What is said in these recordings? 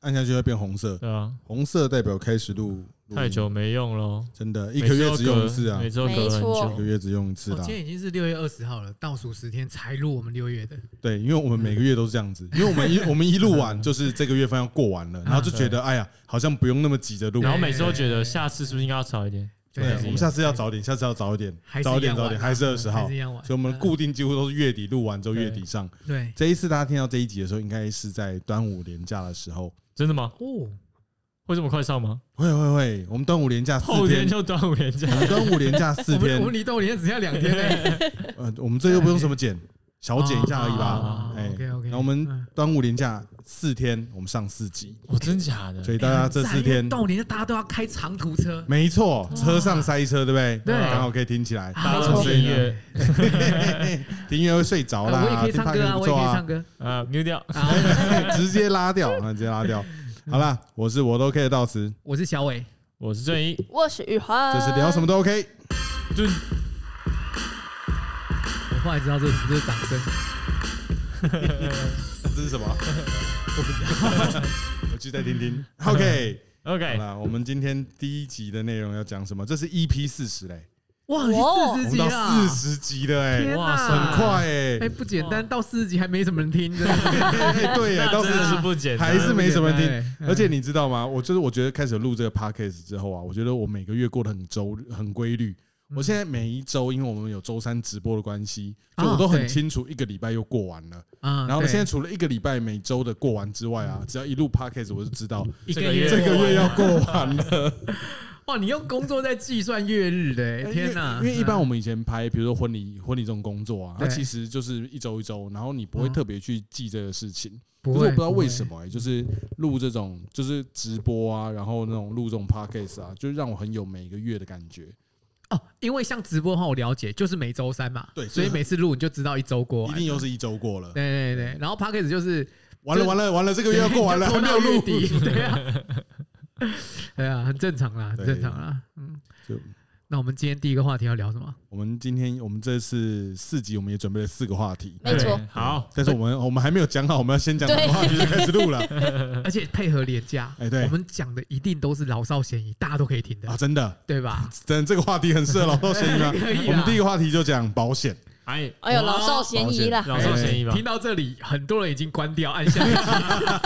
按下去会变红色，对啊，红色代表开始录，录太久没用了，真的，一个月只用一次啊每，次都隔很没错久一个。月只用一次今。天已经是六月二十号了，倒数十天才录我们六月的。对，因为我们每个月都是这样子，因为我们一我们一录完就是这个月份要过完了，然后就觉得哎呀，好像不用那么急着录然。后每次都觉得下次是不是应该要早一点？对，我们下次要早点，下次要早一点还，是早一点，早点，还是二十号，一样晚。所以我们固定几乎都是月底录完之后月底上。对这一次大家听到这一集的时候，应该是在端午连假的时候。真的吗？哦，会这么快上吗？会会会，我们端午连假四天，后天就端午连假。我，们端午连假四我们天我，们离端午连假只剩下两天了，呃，我们这又不用什么剪，小减一下而已吧哦。哎 OK OK，那我们端午连假四天，我们上四集，哦，真假的？所以大家这四天，动年大家都要开长途车，没错，车上塞车，对不对？对刚好可以听起来。大家没错都听音乐听音乐会睡着啦，呃我也可以听唱歌啊，我也可以唱，歌啊，mute 掉。啊。直接拉掉，啊，直接拉掉。好啦，我是我都 OK 的道词，我是小伟，我是正一，我是玉环，这是聊什么都 OK。后来知道这这是掌声。这是什么？我不知道，我去再听听。OK，好 OK，啦，我们今天第一集的内容要讲什么？这是 EP 四十嘞，哇，四十集了，四十集的哎，哇，很快哎哎，，不简单，到四十集还没什么人听，对耶，到那真的四十是不简单，还是没什么人听。听而且你知道吗？我就是我觉得开始录这个 podcast 之后啊，我觉得我每个月过得很周很规律。我现在每一周，因为我们有周三直播的关系，哦就我都很清楚一个礼拜又过完了。啊然后现在除了一个礼拜每周的过完之外啊，只要一录 podcast，我就知道这个这个月要过完了。哇，你用工作在计算月日的，哎天哪！因为一般我们以前拍，比如说婚礼婚礼这种工作啊，它其实就是一周一周，然后你不会嗯特别去记这个事情。可是我不知道为什么哎，就是录这种就是直播啊，然后那种录这种 podcast 啊，就让我很有每个月的感觉。哦，因为像直播的话，我了解就是每周三嘛，对所以每次录你就知道一周过，一定又是一周过了，对对对。然后 p a c k a g e 就是完了完了完了，这个月要过完了，还没有录。底，对啊，对啊，很正常啦，很正常啦，嗯就。那我们今天第一个话题要聊什么？我们今天我们这次四集，我们也准备了四个话题，没错。好，但是我们我们还没有讲好，我们要先讲哪个话题就开始录了。而且配合廉价，哎对。我们讲的一定都是老少咸宜，大家都可以听的。啊，，真的，对吧？真这个话题很适合老少咸宜吗？可以我们第一个话题就讲保险，哎，哎呦，老少咸宜了，老少咸宜吧听？到这里，很多人已经关掉，按下。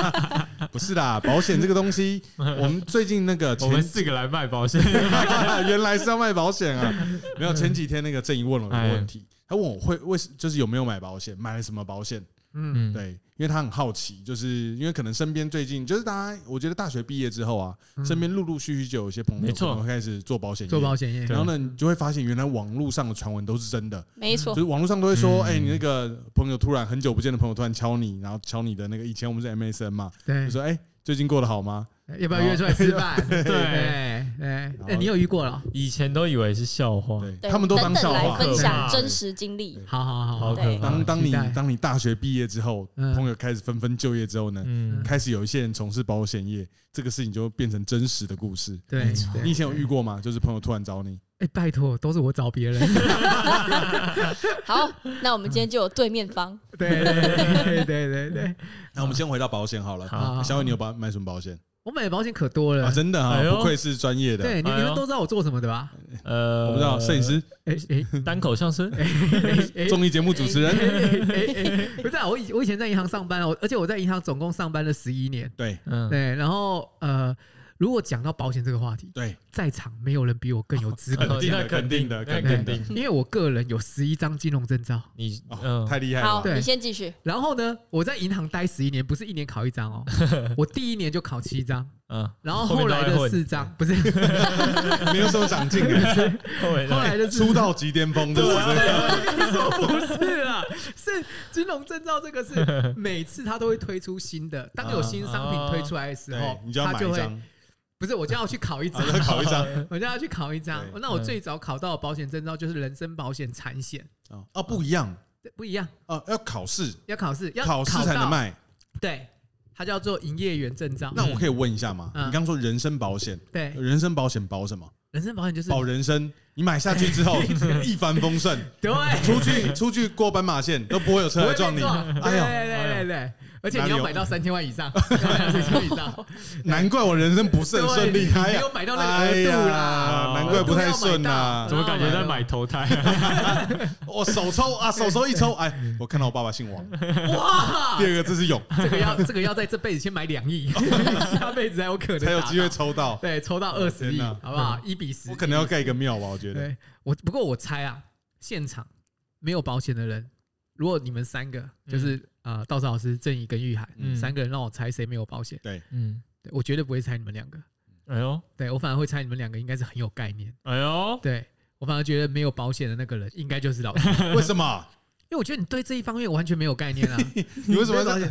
不是啦，保险这个东西，我们最近那个我前们四个来卖保险，原来是要卖保险啊！没有，前几天那个郑怡问了我一个问题，他问我会为什就是有没有买保险，买了什么保险？嗯，嗯，对，因为他很好奇，就是因为可能身边最近就是大家，我觉得大学毕业之后啊，嗯。身边陆陆续续就有一些朋友没错可能会开始做保险业，做保险业，然后呢，你就会发现原来网络上的传闻都是真的，没错就是，网络上都会说，嗯。哎，你那个朋友突然很久不见的朋友突然敲你，然后敲你的那个以前我们是 MSN 嘛，对。就，说哎，最近过得好吗？要不要约出来吃饭？对对，哎，你有遇过了？以前都以为是笑话，他们都当笑话等等来。分享真实经历，好好好，好当当你当你大学毕业之后，嗯朋友开始纷纷就业之后呢，嗯，开始有一些人从事保险业，这个事情就变成真实的故事。对没错对你以前有遇过吗？就是朋友突然找你，哎，拜托，都是我找别人。好，那我们今天就有对面方，对对对对对对，那我们先回到保险好了。好小伟，你有保买什么保险我买的保险可多啊？了。真的啊哎，不愧是专业的。对，你们都知道我做什么的吧？呃，我不知道，摄影师、哎哎单口相声，哎综艺节目主持人，哎哎，不是啊，我以我以前在银行上班哦，而且我在银行总共上班了十一年。对嗯，对，然后呃，如果讲到保险这个话题，对，在场没有人比我更有资格。讲，肯定的，肯定的，肯肯定的，因为我个人有十一张金融证照。你哦嗯，太厉害，了。好你先继续，然后呢，我在银行待十一年，不是一年考一张哦，我第一年就考七张，嗯，然后后来的四张不是，没有什么长进哎，后来的是出道即巅峰，对不对？不是啊，是金融证照这个是每次他都会推出新的，当有新商品推出来的时候对，，你就要他就会买一张，不是我就要去考一张。啊，考一张。我就要去考一张。那我最早考到的保险证照就是人身保险产险，哦哦，不一样。不一样，啊，要考试，要考试，要考试才能。卖。对，它叫做营业员证照。那我可以问一下吗？嗯。你刚说人身保险，对，人身保险保什么？人身保险就是保人生，你买下去之后 一帆风顺，对，出去出去过斑马线都不会有车来撞你。哎哎呦，对对对对，而且你要买到三千万以上，要买到三千万以上，难怪我人生不是很顺利，对哎呀。你没有买到那个额度啦。难怪不太顺呐怎。么感觉在买投胎？我手抽啊，手抽一抽，哎，我看到我爸爸姓王。哇！第，二个字是勇，这个要这个要在这辈子先买两亿，下辈子才有可能才有机会抽到。对抽到二十亿，好不好？一比十，我可能要盖一个庙吧，我觉得。对我不过我猜啊，现场没有保险的人，如果你们三个就是呃，道士老师、正义跟玉海嗯三个人，让我猜谁没有保险，对嗯，对我绝对不会猜你们两个，哎呦，对我反而会猜你们两个应该是很有概念，哎呦，对我反而觉得没有保险的那个人应该就是老 为什么？因为我觉得你对这一方面完全没有概念啊。你为什么要发现？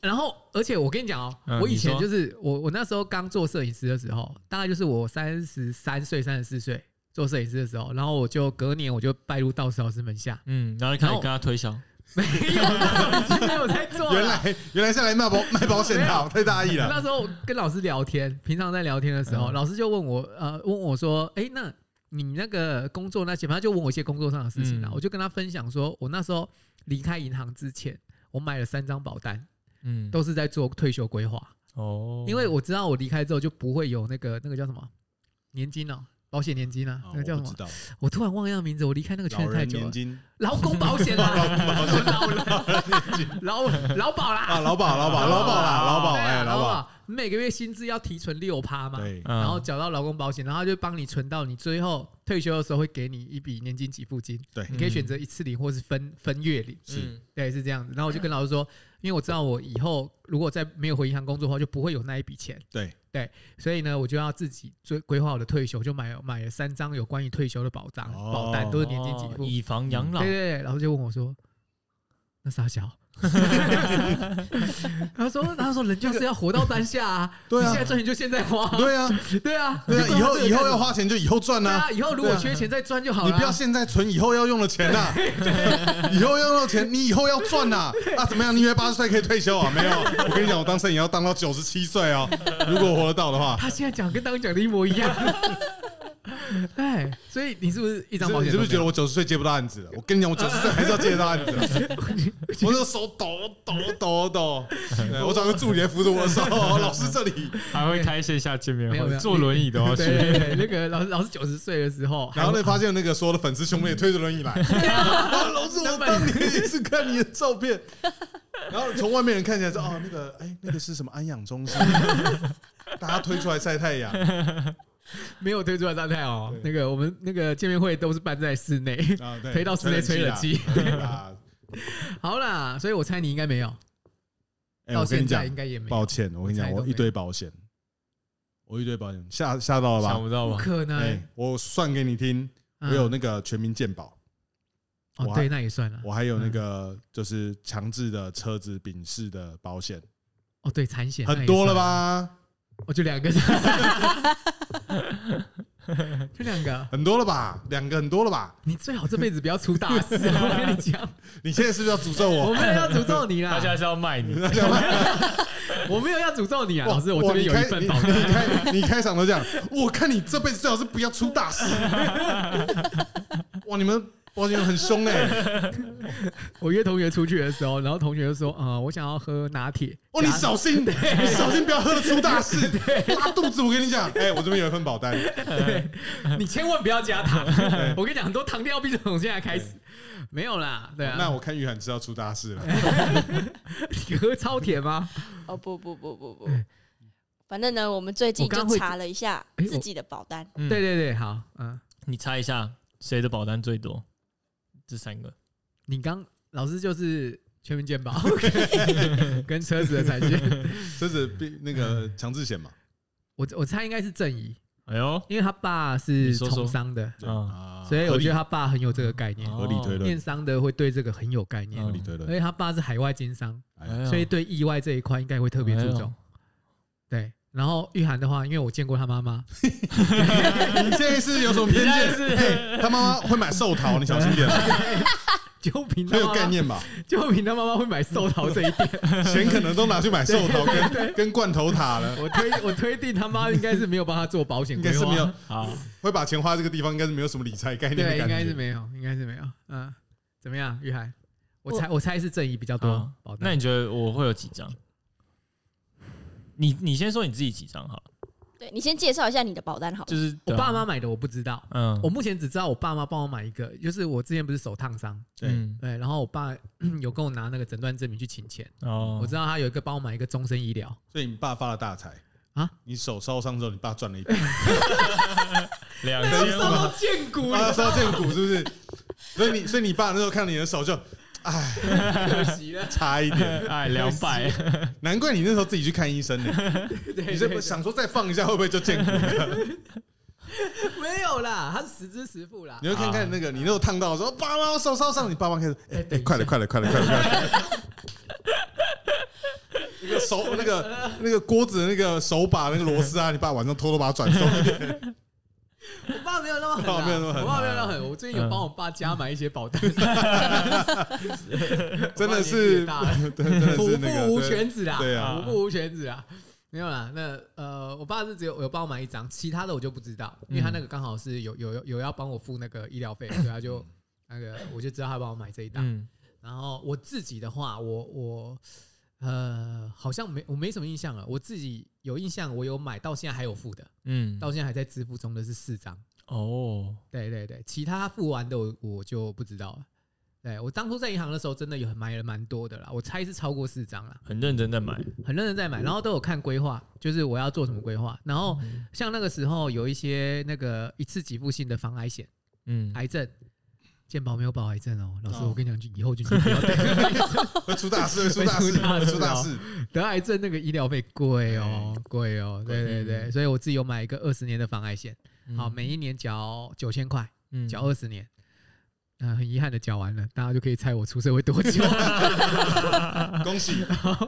然后，而且我跟你讲哦，嗯我以前就是我我那时候刚做摄影师的时候，大概就是我三十三岁、三十四岁做摄影师的时候，然后我就隔年我就拜入道士老师门下，嗯，然后你开始跟他推销，没有，已经没有在做。原来原来是来卖保 卖保险的，太大意了。那时候跟老师聊天，平常在聊天的时候，嗯。老师就问我，呃，问我说，哎，那你那个工作那些，反正就问我一些工作上的事情啊，嗯。我就跟他分享说，我那时候离开银行之前，我买了三张保单，嗯，都是在做退休规划，哦，因为我知道我离开之后就不会有那个那个叫什么年金哦，保险年金啊，哦那个叫什么？我突然忘了那名字，我离开那个圈子太久了。人年金。劳工保险啦，劳劳保啦，啊，劳保劳保劳保啦，劳保哎，劳保，保，每个月薪资要提存六趴嘛，然后缴到劳工保险，然后就帮你存到你最后退休的时候会给你一笔年金给付金，对。你可以选择一次领或是分分月领，是嗯。对，是这样子。然后我就跟老师说，因为我知道我以后如果再没有回银行工作的话，就不会有那一笔钱，对对，所以呢，我就要自己规规划我的退休，就买买了三张有关于退休的保障哦保单，都是年金给付。哦以防养老对，对对，然后就问我说：“那傻小？” 他说：“他说人就是要活到当下啊，对啊。你现在赚钱就现在花，对啊，对啊，对啊，以后以后要花钱就以后赚呐，对啊，以后如果缺钱再赚就好了。啊。你不要现在存以后要用的钱 呐，以后要用的钱，你以后要赚呐，啊，怎么样？你以为八十岁可以退休啊？没有，我跟你讲，我当摄影要当到九十七岁哦，如果我活得到的话。他现在讲跟刚刚讲的一模一样。哎，所以你是不是一张保险？你是不是觉得我九十岁接不到案子了？我跟你讲，我九十岁还是要接得到案子的。我的手抖抖抖抖，我找个助理来扶着我的手。老师这里，还会开线下见面会，没有没有坐轮椅都要对去。那个老师老师九十岁的时候，然后呢，发现那个所有的粉丝兄妹推着轮椅来。啊老师，我当年也是看你的照片，然后从外面人看起来说，哦，那个，哎，那个是什么安养中心？大家推出来晒太阳。没有推出来晒太哦。那个我们那个见面会都是办在室内，啊，对，推到室内吹冷气。好啦，所以我猜你应该没有，哎，到现在我跟你讲，应该也没有。抱歉，我跟你讲，我一堆保险，我一堆保险，吓吓到了吧？不想不到吧？可能哎，，我算给你听，我嗯有那个全民健保，哦，我还对，那也算了。我还有那个就是强制的车子丙式的保险，哦，对，产险很多了？吧？我就两个，就两个。很多了吧？两个很多了吧？你最好这辈子不要出大事，我跟你讲，你现在是不是要诅咒我我？没有要诅咒你啦他，现在是要卖你，我没有要诅咒你啊，哇老师，我哇这边有一份保单。你开你开场都这样，我看你这辈子最好是不要出大事。哇，你们保险很凶哎！我约同学出去的时候，然后同学就说：“啊，我想要喝拿铁。”哦，你小心，你小心不要喝得出大事，拉肚子。我跟你讲，哎，我这边有一份保单，对，你千万不要加糖。我跟你讲，很多糖尿病从现在开始没有啦。对啊，那我看玉涵知道出大事了。你喝超甜吗？哦不不不不不，反正呢，我们最近就查了一下自己的保单，嗯对，对对，好，嗯，你猜一下谁的保单最多？这三个，你刚老师就是全民健保。跟车子的产险，车子必那个强制险嘛？我我猜应该是正义，哎呦，因为他爸是从商的，对。嗯啊，所以我觉得他爸很有这个概念。合理推论。电，商的会对这个很有概念，合理推论。而。且他爸是海外经商，所以对意外这一块应该会特别注重。对，然后玉涵的话，因为我见过他妈妈，你现在是有什么偏见？是嘿他妈妈会买寿桃，你小心点，就凭他很有妈妈，概念吧？就凭他妈妈会买寿桃这一点，钱可能都拿去买寿桃跟跟罐头塔了，我推我推定他妈应该是没有帮他做保险规划，应该是没有好，会把钱花在这个地方，应该是没有什么理财概念的对，应感觉。该是没有，应该是没有。嗯，怎么样，玉涵？我猜我猜是正义比较多啊保单。那你觉得我会有几张？你你先说你自己几张好了，对你先介绍一下你的保单好了。就是我爸妈买的我不知道，嗯。我目前只知道我爸妈帮我买一个，就是我之前不是手烫伤，对嗯对，然后我爸 有跟我拿那个诊断证明去请钱，哦，我知道他有一个帮我买一个终身医疗，所以你爸发了大财。啊！你手烧伤之后，你爸赚了一笔，两那千五。是什么见骨啊，烧见骨是不是？所以你所以你爸那时候看你的手就，哎，可惜了，差一点，哎两百，难怪你那时候自己去看医生呢。对你这不想说再放一下会不会就见骨了？没有啦，他是实支实付啦你。要看看那个你那时候烫到的时候，爸妈我手烧伤，你爸妈开始，哎哎，快了快了快了快了快了。那个手那个那个锅子那个手把那个螺丝啊，你爸晚上偷偷把它转松一点。我爸没有那么狠啊，我爸没有那么狠啊我爸没有那么狠。我最近有帮我爸加买一些保单，真的是，虎父无犬子啊。虎父无犬子啊。没有啦，那呃，我爸是只有有帮我买一张，其他的我就不知道，因为他那个刚好是有有有有要帮我付那个医疗费，所以他就那个我就知道他帮我买这一档。嗯。然后我自己的话，我我呃好像没我没什么印象了。我自己有印象，我有买到现在还有付的，嗯，到现在还在支付中的是四张。哦，对对对，其他付完的我我就不知道了。对我当初在银行的时候，真的有买了蛮多的啦，我猜是超过四张啦，很认真在买，很认真在买，然后都有看规划，就是我要做什么规划。然后像那个时候有一些那个一次给付性的防癌险、嗯，癌症，健保没有保癌症哦，老师哦。我跟你讲，就以后就就不要得 出大事，会出大事，会出大事会出大事。得癌症那个医疗费贵哦，贵哦，对对对，所以我自己有买一个二十年的防癌险，好，每一年缴九千块，嗯缴二十年。啊，很遗憾的缴完了，大家就可以猜我出社会多久。恭喜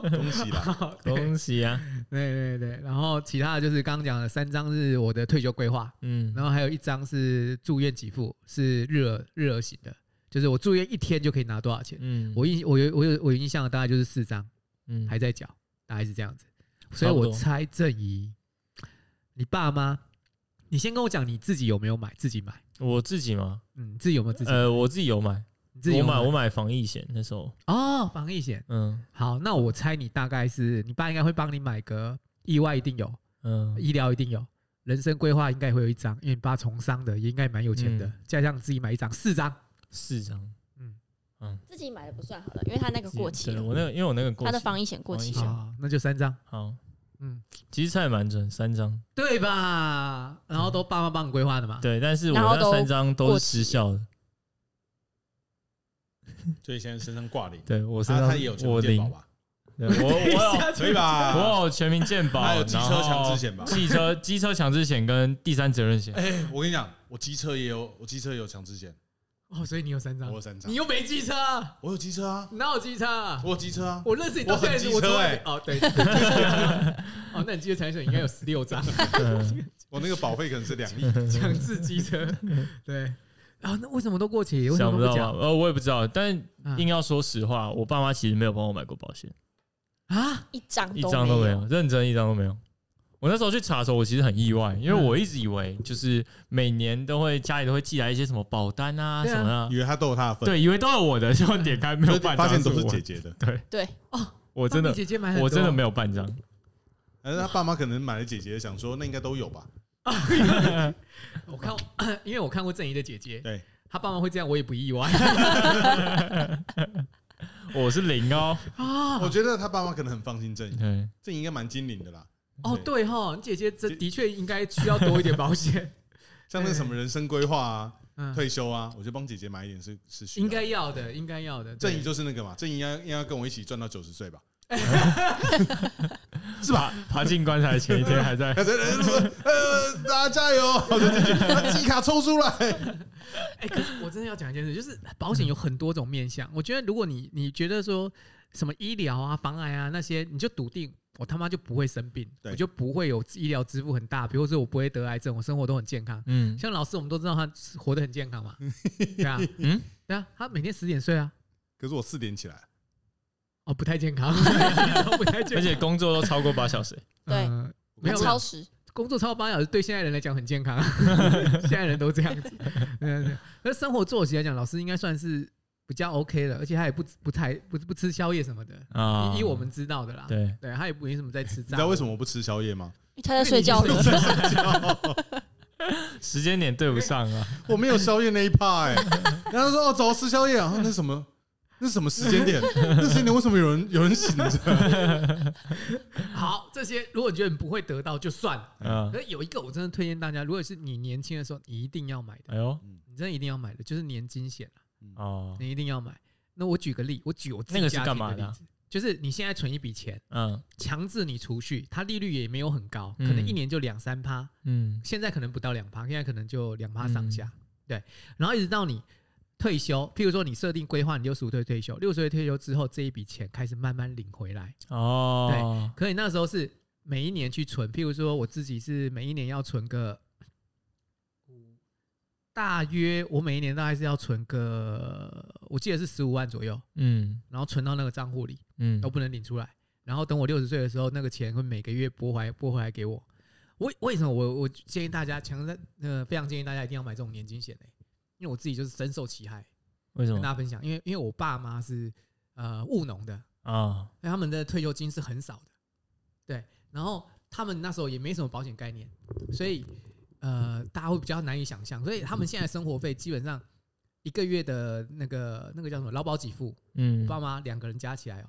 恭喜啦！恭喜啊，对对对，然后其他的就是刚刚讲的三张是我的退休规划，嗯，然后还有一张是住院给付，是日额日额型的，就是我住院一天就可以拿多少钱。嗯，我印我有我有我有印象的大概就是四张，嗯还在缴，大概是这样子。所以我猜正怡，你爸妈，你先跟我讲你自己有没有买，自己买，我自己吗？嗯，自己有没有自己？买？呃，我自己有买，你自己有我买我买防疫险那时候，哦，防疫险。嗯。好，那我猜你大概是你爸应该会帮你买个意外一定有，嗯，医疗一定有，人生规划应该会有一张，因为你爸从商的，也应该蛮有钱的，嗯。加上自己买一张，四张。四张，嗯。嗯。自己买的不算好了，因为他那个过期了，我那个因为我那个过期，他的防疫险过期了。那就三张，好，嗯，其实猜得蛮准，三张，对吧？然后都爸妈帮你规划的嘛。对，但是我然后都那三张都过是失效的，所以现在身上挂零，对我身上他他也有全民健保，吧？对我我有 可以吧？我有全民健保，还有机车强制险吧汽车机车强制险跟第三责任险，哎，我跟你讲，我机车也有，我机车也有强制险，哦，所以你有三张？我有，三张。你，又没机车，我有机车啊，你哪有机车啊？我有机车啊，我认识你到现在，我很机车我从来没欸。哦，对，哦，那你记得财险应该有十六张。嗯 我那个保费可能是两亿，强制机车，对。啊，那为什么都过期？为什想不到吧？呃，我也不知道，但啊硬要说实话，我爸妈其实没有帮我买过保险，啊？一张一张都没没有，认真一张都没有。我那时候去查的时候，我其实很意外，因为我一直以为就是每年都会家里都会寄来一些什么保单啊啊什么的，以为他都有他的份，对，以为都有我的，结果点开没有半张发现都是姐姐的，对对哦，我真的姐姐买，我真的没有半张，但是他爸妈可能买了姐姐，想说那应该都有吧？我看，因为我看过郑怡的姐姐，对，她爸妈会这样，我也不意外 我是零哦。啊我觉得他爸妈可能很放心正义，对，正怡应该蛮精灵的啦。哦，对哈，你姐姐这的确应该需要多一点保险，像那什么人生规划啊、嗯，退休啊，我就帮姐姐买一点是是需要应该要的，应该要的。正义就是那个嘛，正义应该应该跟我一起赚到九十岁吧？是吧？爬进棺材前一天还在 大家加油！我就进去，把季卡抽出来。哎、可是我真的要讲一件事，就是保险有很多种面向。我觉得如果你你觉得说什么医疗啊、防癌啊那些，你就笃定我他妈就不会生病，我就不会有医疗支付很大，比如说我不会得癌症，我生活都很健康。嗯像老师，我们都知道他活得很健康嘛，对啊，嗯，对啊，他每天十点睡啊，可是我四点起来，哦，不太健康，不太健康，而且工作都超过八小时，对呃没有超时，工作超过八小时，对现在人来讲很健康，现在人都这样子。对对对，那生活作息来讲，老师应该算是比较 OK 的，而且他也不不太不不吃宵夜什么的，啊以以我们知道的啦。对对，他也不没什么在吃。你知道为什么我不吃宵夜吗？他在睡觉了。时间点对不上啊，我没有宵夜那一趴哎。然后说哦，走吃宵夜啊，那什么？那什么时间点？那时间点为什么有人有人醒着？好，这些如果你觉得你不会得到就算了。嗯可，是有一个我真的推荐大家，如果是你年轻的时候，你一定要买的，哎呦，你真的一定要买的，就是年金险啊哦，你一定要买。那我举个例，我举我自己家干嘛的例子，就是你现在存一笔钱，嗯。强制你储蓄，它利率也没有很高，嗯。可能一年就两三趴，嗯。现在可能不到两趴，现在可能就两趴上下。对，然后一直到你退休，譬如说你设定规划你六十五岁退休，六十岁退休之后这一笔钱开始慢慢领回来，哦，对。可你那时候是每一年去存，譬如说我自己是每一年要存个。大约我每一年大概是要存个，我记得是十五万左右，嗯然后存到那个账户里，嗯都不能领出来。然后等我六十岁的时候，那个钱会每个月拨回来拨回来给我。为为什么我我建议大家强在呃非常建议大家一定要买这种年金险呢？因为我自己就是深受其害，为什么跟大家分享。因为因为我爸妈是呃务农的，啊？所以他们的退休金是很少的，对。然后他们那时候也没什么保险概念，所以呃大家会比较难以想象。所以他们现在生活费基本上一个月的那个那个叫什么劳保给付，嗯我爸妈两个人加起来哦，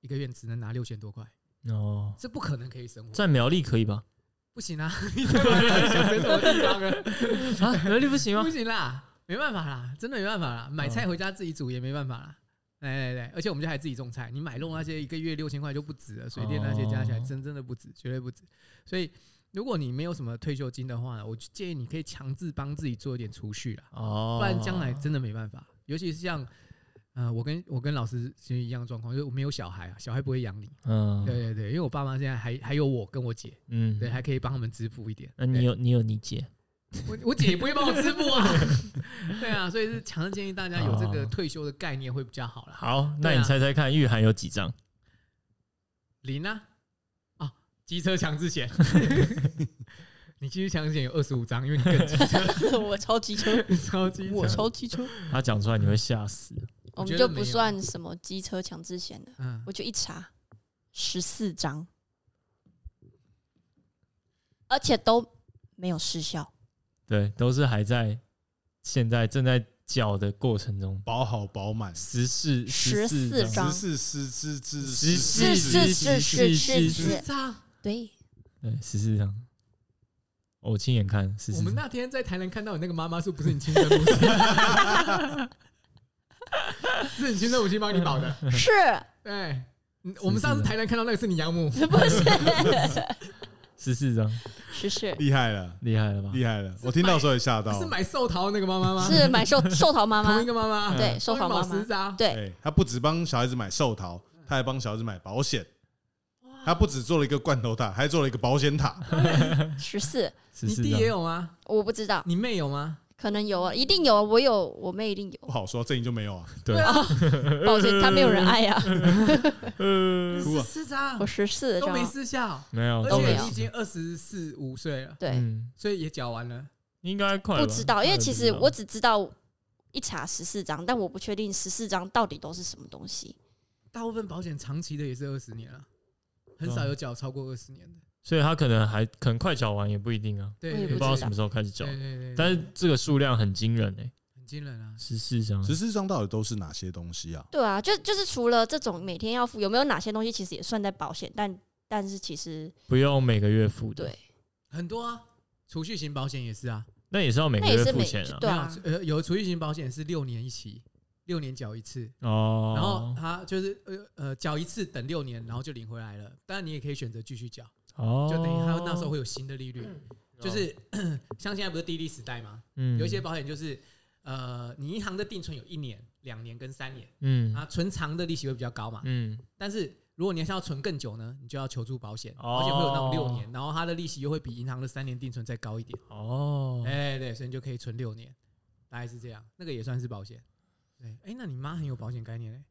一个月只能拿六千多块。哦，这不可能可以生活，在苗栗可以吧？不行啊！你在哪里想生什么地方啊？啊，苗栗不行吗不？行啦，没办法啦，真的没办法啦，买菜回家自己煮也没办法啦。来来来，而且我们家还自己种菜，你买肉那些一个月六千块就不止了，水电那些加起来哦真真的不止，绝对不止。所以如果你没有什么退休金的话呢，我就建议你可以强制帮自己做一点储蓄啦，哦，不然将来真的没办法。尤其是像呃，我跟我跟老师其实一样的状况，就是我没有小孩啊，小孩不会养你。嗯对对对，因为我爸妈现在还还有我跟我姐，嗯对，还可以帮他们支付一点。那你有你有你姐我我姐也不会帮我支付啊。对啊，所以是强烈建议大家有这个哦退休的概念会比较好了。好，那你猜猜看，玉涵有几张？零啊，啊，机车强制险，你继续强制险有二十五张，因为你更 机车，我超机车，超机我车。超机车，他讲出来你会吓死。我们觉得没有。就不算什么机车强制险的，嗯，我就一查十四张，而且都没有失效。对，都是还在现在正在缴的过程中。保好保满，十四14四张。十四十四十四是是是是是是，张。对，对，十四张。我亲眼看十四张。我们那天在台南看到你那个妈妈，是不是你亲生母亲？是你亲生母亲帮你保的。是对，嗯我们上次台南看到那个是你养母，不是？十四张，十四厉害了，厉害了吧？厉害了！我听到的时候也吓到是。买寿桃那个妈妈吗？是买寿寿桃妈妈同一，个妈妈，对寿桃妈妈对，哎，他不止帮小孩子买寿桃，他还帮小孩子买保险。他不止做了一个罐头塔，还做了一个保险塔。十四，十四张你弟也。有吗？我不知道，你妹有吗？可能有啊，一定有啊，我有，我妹一定有。不好说，这你就没有啊。对啊，抱歉，他没有人爱呀。呃，哭啊十四张我十四都没张，失效，没有，而都没有且你已经二十四五岁了，对，嗯，所以也缴完了。应该快不知道，因为其实我只知道一查十四张，但我不确定十四张到底都是什么东西。大部分保险长期的也是二十年了，很少有缴超过二十年的。所以他可能还可能快缴完也不一定啊，对，也也不不知道什么时候开始缴对。对对，但是这个数量很惊人诶，很惊人啊！十四张，十四张到底都是哪些东西啊？对啊，就就是除了这种每天要付，有没有哪些东西其实也算在保险，但但是其实不用每个月付的，对，很多啊，储蓄型保险也是啊，那也是要每个月付钱啊。对啊没有呃，有储蓄型保险是六年一期，六年缴一次，哦，然后他就是呃呃缴一次等六年，然后就领回来了。当然你也可以选择继续缴，哦，就等于他那时候会有新的利率，就是 像现在不是低利时代吗？嗯有一些保险就是呃，你银行的定存有一年、两年跟三年嗯啊，存长的利息会比较高嘛。嗯但是如果你是要存更久呢，你就要求助保险，哦保险会有那种六年，然后它的利息又会比银行的三年定存再高一点。哦，哎、对，所以你就可以存六年，大概是这样。那个也算是保险。对，哎、那你妈很有保险概念嘞、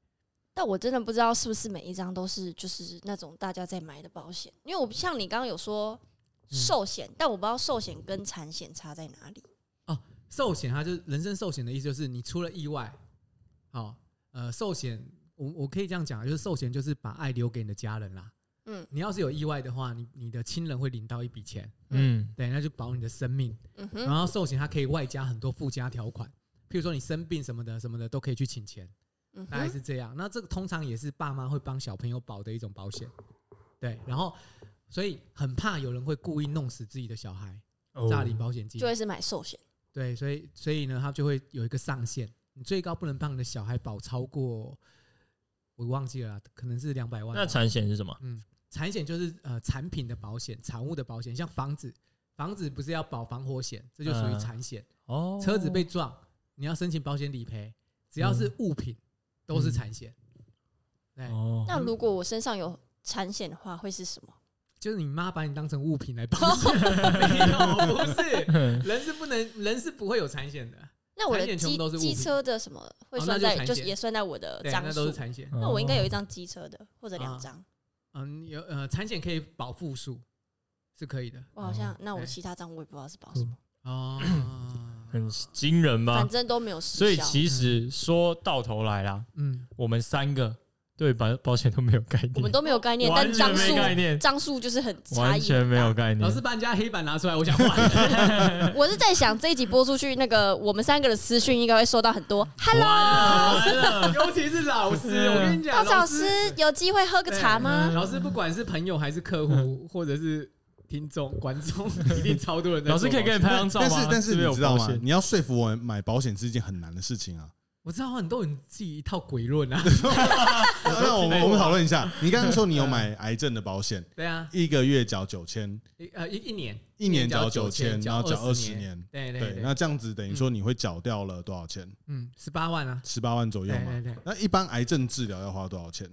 但我真的不知道是不是每一张都是就是那种大家在买的保险，因为我像你刚刚有说嗯寿险，但我不知道寿险跟产险差在哪里。哦寿险它就是人身寿险的意思，就是你出了意外，哦，呃，寿险，我我可以这样讲，就是寿险就是把爱留给你的家人啦。嗯你要是有意外的话，你你的亲人会领到一笔钱，嗯对，那就保你的生命。嗯哼，然后寿险它可以外加很多附加条款，譬如说你生病什么的什么的都可以去请钱，嗯大概，是这样。那这个通常也是爸妈会帮小朋友保的一种保险，对。然后所以很怕有人会故意弄死自己的小孩，哦诈领保险金就。会是买寿险。对，所以所以呢，他就会有一个上限，你最高不能帮你的小孩保超过，我忘记了啦，可能是两百万。那产险是什么？嗯，产险就是呃产品的保险、产物的保险，像房子，房子不是要保防火险，这就属于嗯产险。哦，车子被撞，你要申请保险理赔，只要是物品都是产险。对，哦，那如果我身上有产险的话，会是什么？就是你妈把你当成物品来保 险，没有，不是，人是不能，人是不会有产险的，那我的机都是机车的什么会哦算在，那就就是也算在我的对，张数那都是。产险。那我应该有一哦张机车的，或者两啊张。嗯，有呃，产险可以保复数，是可以的。我好像，那我其他张我也不知道是保什么，哦，很惊人吧反？正都没有失所以。其实说到头来啦，嗯，我们三个对保保险都没有概念，我们都没有概念，但张数概念，张数就是很差异。完全没有。概念老。师把人家黑板拿出来，我想换。我是在想这一集播出去，那个我们三个的私讯应该会收到很多。Hello，尤其是老师，我跟你讲，高老师有机会喝个茶吗？老师不管是朋友还是客户，或者是听众、观众，一定超多人在老师可以给你拍张照吗？但是但是你知道吗？你要说服我们买保险是一件很难的事情啊。我知道很多人自己一套鬼论啊，那我们我们讨论一下，你刚刚说你有买癌症的保险，对啊，一个月缴九千，一呃一一年一年缴九九千，然后缴二十年，年。对对对，那这样子等于说你会缴掉了多少钱？嗯十八万啊，十八万左右嘛。对对对，那一般癌症治疗要花多少钱？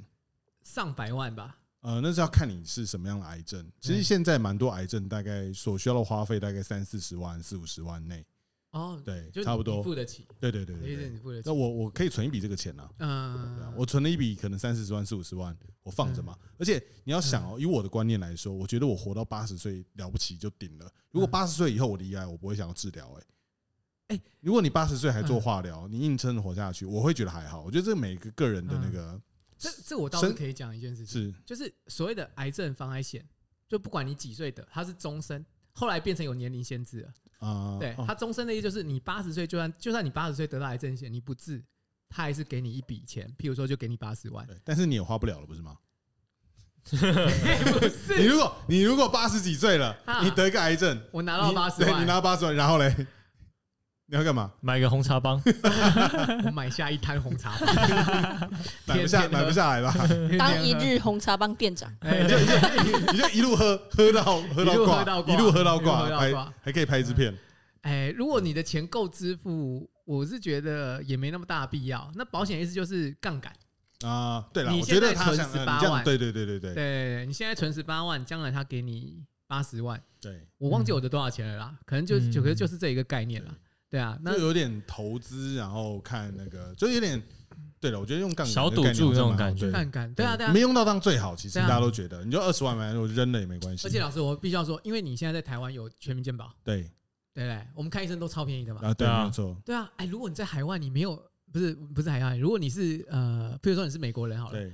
上百万吧，呃，那是要看你是什么样的癌症。其实现在蛮多癌症，大概所需要的花费大概三四十万、四五十万内。哦，对，差不多。付得起，对对对对对。你付得起那，我我可以存一笔这个钱啊，对啊嗯，我存了一笔可能三四十万、四五十万，我放着嘛。而且你要想哦，以我的观念来说，我觉得我活到八十岁了不起就顶了。如果嗯八十岁以后我离癌，我不会想要治疗。哎，哎如果你八十岁还做化疗，你硬撑着活下去，我会觉得还好。我觉得这每个个人的那个这这我倒是可以讲一件事情，是就是所谓的癌症防癌险，就不管你几岁的，它是终身，后来变成有年龄限制了。啊，对，哦它终身的意思就是你八十岁，就算就算你八十岁得到癌症险，你不治，他还是给你一笔钱，譬如说就给你八十万。但是你也花不了了，不是吗？不你，如果你如果八十几岁了，啊你得一个癌症，我拿到八十万，你拿八十万，然后嘞，你要干嘛？买个红茶帮，我买下一摊红茶，买不下，买不下来吧？当一日红茶帮店长，哎，你就你就一路喝喝到喝到挂喝到，挂一路喝到挂，还喝到挂。还可以拍一支片。哎，如果你的钱够支付，我是觉得也没那么大的必要。那保险意思就是杠杆，啊，对了，你我觉得现在存他想呃你18万。对对对对对。对，你现在存十八万，将来他给你八十万，对，我忘记我的多少钱了啦，可能就嗯。就可能就是这一个概念了。对啊，那就有点投资，然后看那个，就有点对了。我觉得用杠杆小赌注那种感觉对杠杆，对啊对啊没。用到当最好，其实大家都觉得，你就二十万买，我扔了也没关系。而且老师，我必须要说，因为你现在在台湾有全民健保，对对不对？我们看医生都超便宜的嘛。啊，对，啊没错，对啊，哎，如果你在海外，你没有不是不是海外，如果你是呃，比如说你是美国人好了，对。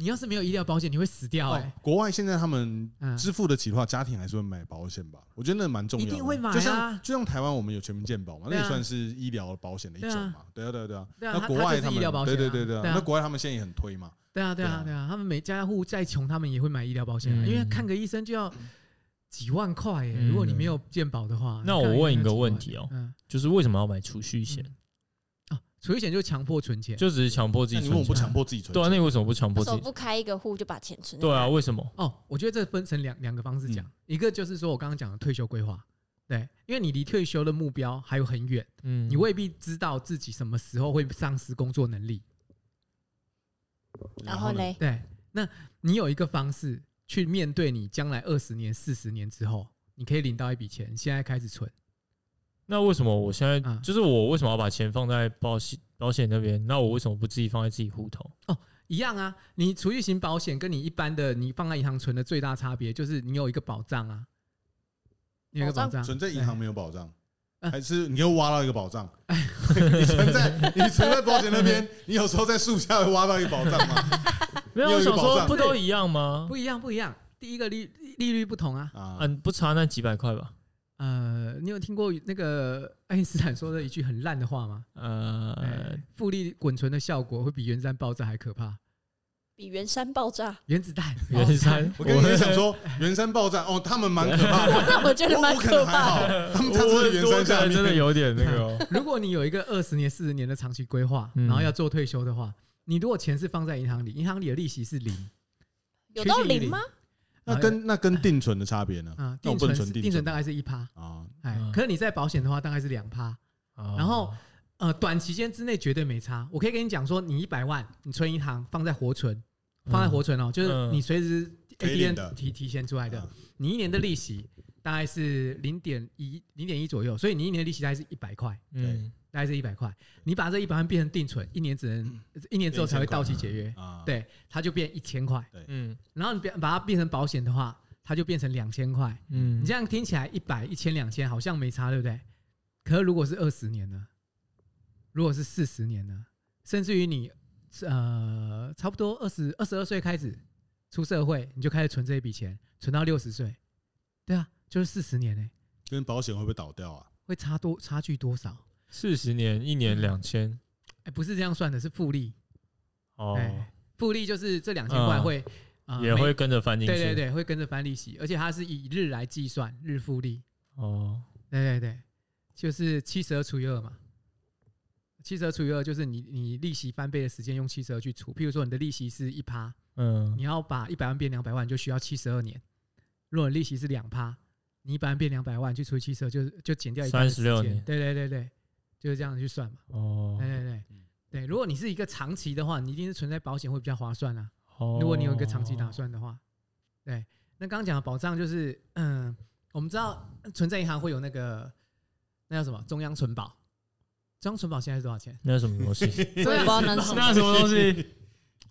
你要是没有医疗保险，你会死掉哦哎。，国外现在他们嗯支付得起的话，家庭还是会买保险吧？我觉得那蛮重要的，一定会买啊就像就像台湾我们有全民健保嘛，那也算是医疗保险的一种嘛。对啊，对啊，对啊。那国外他们对对对对啊，那国外他们现在也很推嘛。对啊，对啊，对啊他们每家户再穷，他们也会买医疗保险啊，嗯因为看个医生就要几万块如果你没有健保的话，那我问一个问题哦嗯，就是为什么要买储蓄险？啊，储蓄险就强迫存钱，就只是强迫自那己存钱。你问我不强迫自己存对啊，钱？那你为什么不强迫自己？手不开一个户就把钱存。对啊，，为什么？哦，我觉得这分成两两个方式讲，一个就是说我刚刚讲的退休规划，对，因为你离退休的目标还有很远，嗯，你未必知道自己什么时候会丧失工作能力，然后？嘞，对，那你有一个方式去面对你将来二十年、四十年之后，你可以领到一笔钱，现在开始存，那为什么我现在嗯就是我为什么要把钱放在保险保险那边？那我为什么不自己放在自己户头？哦一样啊。你储蓄型保险跟你一般的你放在银行存的最大差别就是你有一个保障啊，你有一个保障，存在银行没有保障，嗯 还是你又挖到一个保障？你存在你存在保险那边，你有时候在树下会挖到一个宝藏吗？没有，你有我想一个保障说不都一样吗？不一样，不一样。第一个利利率不同啊。啊，嗯，不差那几百块吧？呃，你有听过那个爱因斯坦说的一句很烂的话吗？呃呃，，复利滚存的效果会比原山爆炸还可怕。比原山爆炸，原子弹，原山，我跟你想说，原山爆炸哦，他们蛮可怕的，那我觉得蛮可怕的。，他们家是圆山下面真的有点那个哦。如果你有一个二十年、四十年的长期规划，嗯然后要做退休的话，你如果钱是放在银行里，银行里的利息是零，有到零吗？那跟那跟定存的差别呢？啊，定存定存大概是一趴，啊，嗯，哎可是你在保险的话大概是两趴，然然后呃，短期间之内绝对没差。我可以跟你讲说，你一百万你存银行放在活存，放在活存哦，就是嗯你随时可以的 ATM 提提现出来的啊，你一年的利息大概是零点一零点一左右，所以你一年的利息大概是一百块，嗯，大概是一百块。你把这一百万变成定存，一年只能一年之后才会到期解约，啊，对，它就变一千块。嗯然后你变把它变成保险的话，它就变成两千块。嗯，你这样听起来一百、一千、两千好像没差，对不对？可是如果是二十年呢？如果是四十年呢？甚至于你呃，差不多二十二十二岁开始出社会，你就开始存这一笔钱，存到六十岁，对啊，就是四十年呢、跟保险会不会倒掉啊？会差多差距多少？四十年一年两千哎，不是这样算的，是复利。哦，哎，复利就是这两千块嗯会、呃每也会跟着翻进去。对对对，会跟着翻利息，而且它是以日来计算，日复利。哦，对对对，就是七十二除以二嘛。七十二除以二就是你你利息翻倍的时间用七十二去除。譬如说你的利息是一趴，嗯你要把一百万变两百万，就需要七十二年。如果你利息是两趴，你一百万变两百万，去除以七十二，就就减掉一半的时36间年对对对对，就是这样去算嘛。哦对对对嗯对，如果你是一个长期的话，你一定是存在保险会比较划算啊。哦，如果你有一个长期打算的话，对，那刚刚讲的保障就是，嗯，我们知道存在银行会有那个那叫什么中央存保，中央存保现在是多少钱？那是什么东西？我也不知道那是什么东西？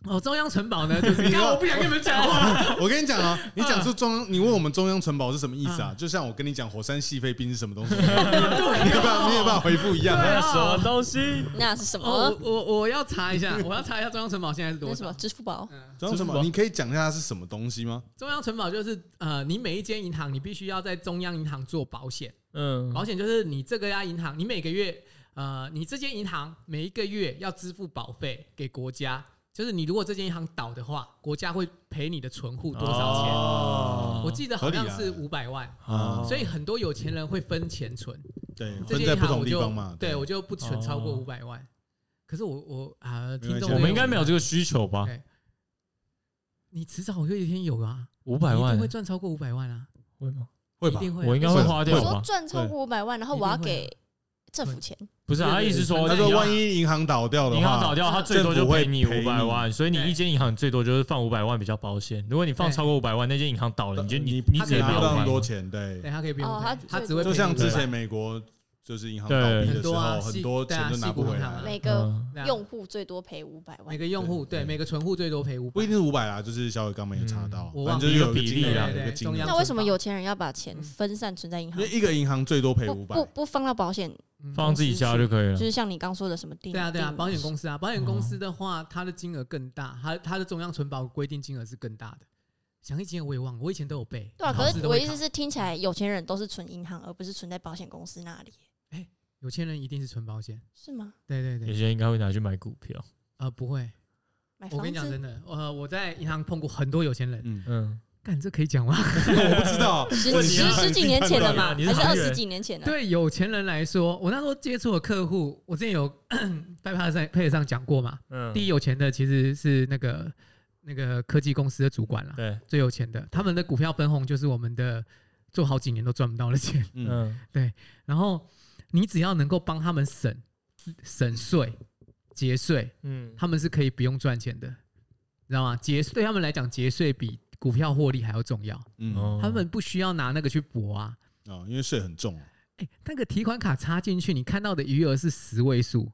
哦，中央城堡呢，就是你看我不想跟你们讲话，我跟你讲啊，你讲出中央，你问我们中央城堡是什么意思啊？就像我跟你讲火山细肺冰是什么东西，你也不办你有办法回复一样。那什么东西？那是什哦，么？我我我要查一下，我要查一下中央城堡现在是多少什么？。支付宝？嗯，中央城堡，你可以讲一下它是什么东西吗？中央城堡就是呃，你每一间银行你必须要在中央银行做保险，嗯，保险就是你这个家银行，你每个月呃，你这间银行每一个月要支付保费给国家，就是你如果这间银行倒的话，国家会赔你的存户多少钱？哦我记得好像是五百万，哦所以很多有钱人会分钱存，对，这间分在不同银行我就地方嘛。对我就不存超过哦五百万。可是我我啊，听众我们应该没有这个，需求吧？对你迟早有一天有啊，五百万你一定会赚超过五百万啊，会吗？会吧？一定会啊，我应该会花掉我？说赚超过五百万，然后我要给政府钱，不是啊，他意思说，他说万一银行倒掉的话，银行倒掉，他最多就赔你五百万，所以你一间银行最多就是放五百万比较保险。如果你放超过五百万，那间银行倒了，你就你你你只能拿他可以不拿不到那么五百万。多钱，对。对，。他可以赔，他只会就像赔。你500之前美国就是银行对倒闭的时很多啊候，很多钱都拿不回来。每个用户最多赔五百万。每。个用户对对。每个存户最多赔五百不一。定是五百啦，就是小伟刚没有查到，嗯反正就是有一个金额我忘了有一个金额。对对中央那为什么有钱人要把钱分散存在银行？因为？一个银行最多赔五百。不不，不放到保险，嗯放自己家就可以了。就是像你刚说的什么定？对啊，对啊，保险公司啊，保险公司的话，它的金额更大，它它的中央存保规定金额是更大的。详细金额我也忘了，我以前都有背。对啊，可是我意思是，听起来有钱人都是存银行，而不是存在保险公司那里，有钱人一定是存保险。是吗？对对对，有些人应该会拿去买股票。呃，不会。买我跟你讲真的，呃，我在银行碰过很多有钱人。嗯，嗯，干，这可以讲吗？我不知道，十十十几年前的嘛，还是二十几年前的？对有钱人来说，我那时候接触的客户，我之前有 在 p 上配上讲过嘛。嗯，第一有钱的其实是那个那个科技公司的主管啦，对，最有钱的，他们的股票分红就是我们的做好几年都赚不到的钱。嗯，对，然后你只要能够帮他们省省税、节税，嗯，他们是可以不用赚钱的，你知道吗？节对他们来讲，节税比股票获利还要重要，嗯，哦他们不需要拿那个去搏啊。哦，因为税很重，哎，那个提款卡插进去，你看到的余额是十位数，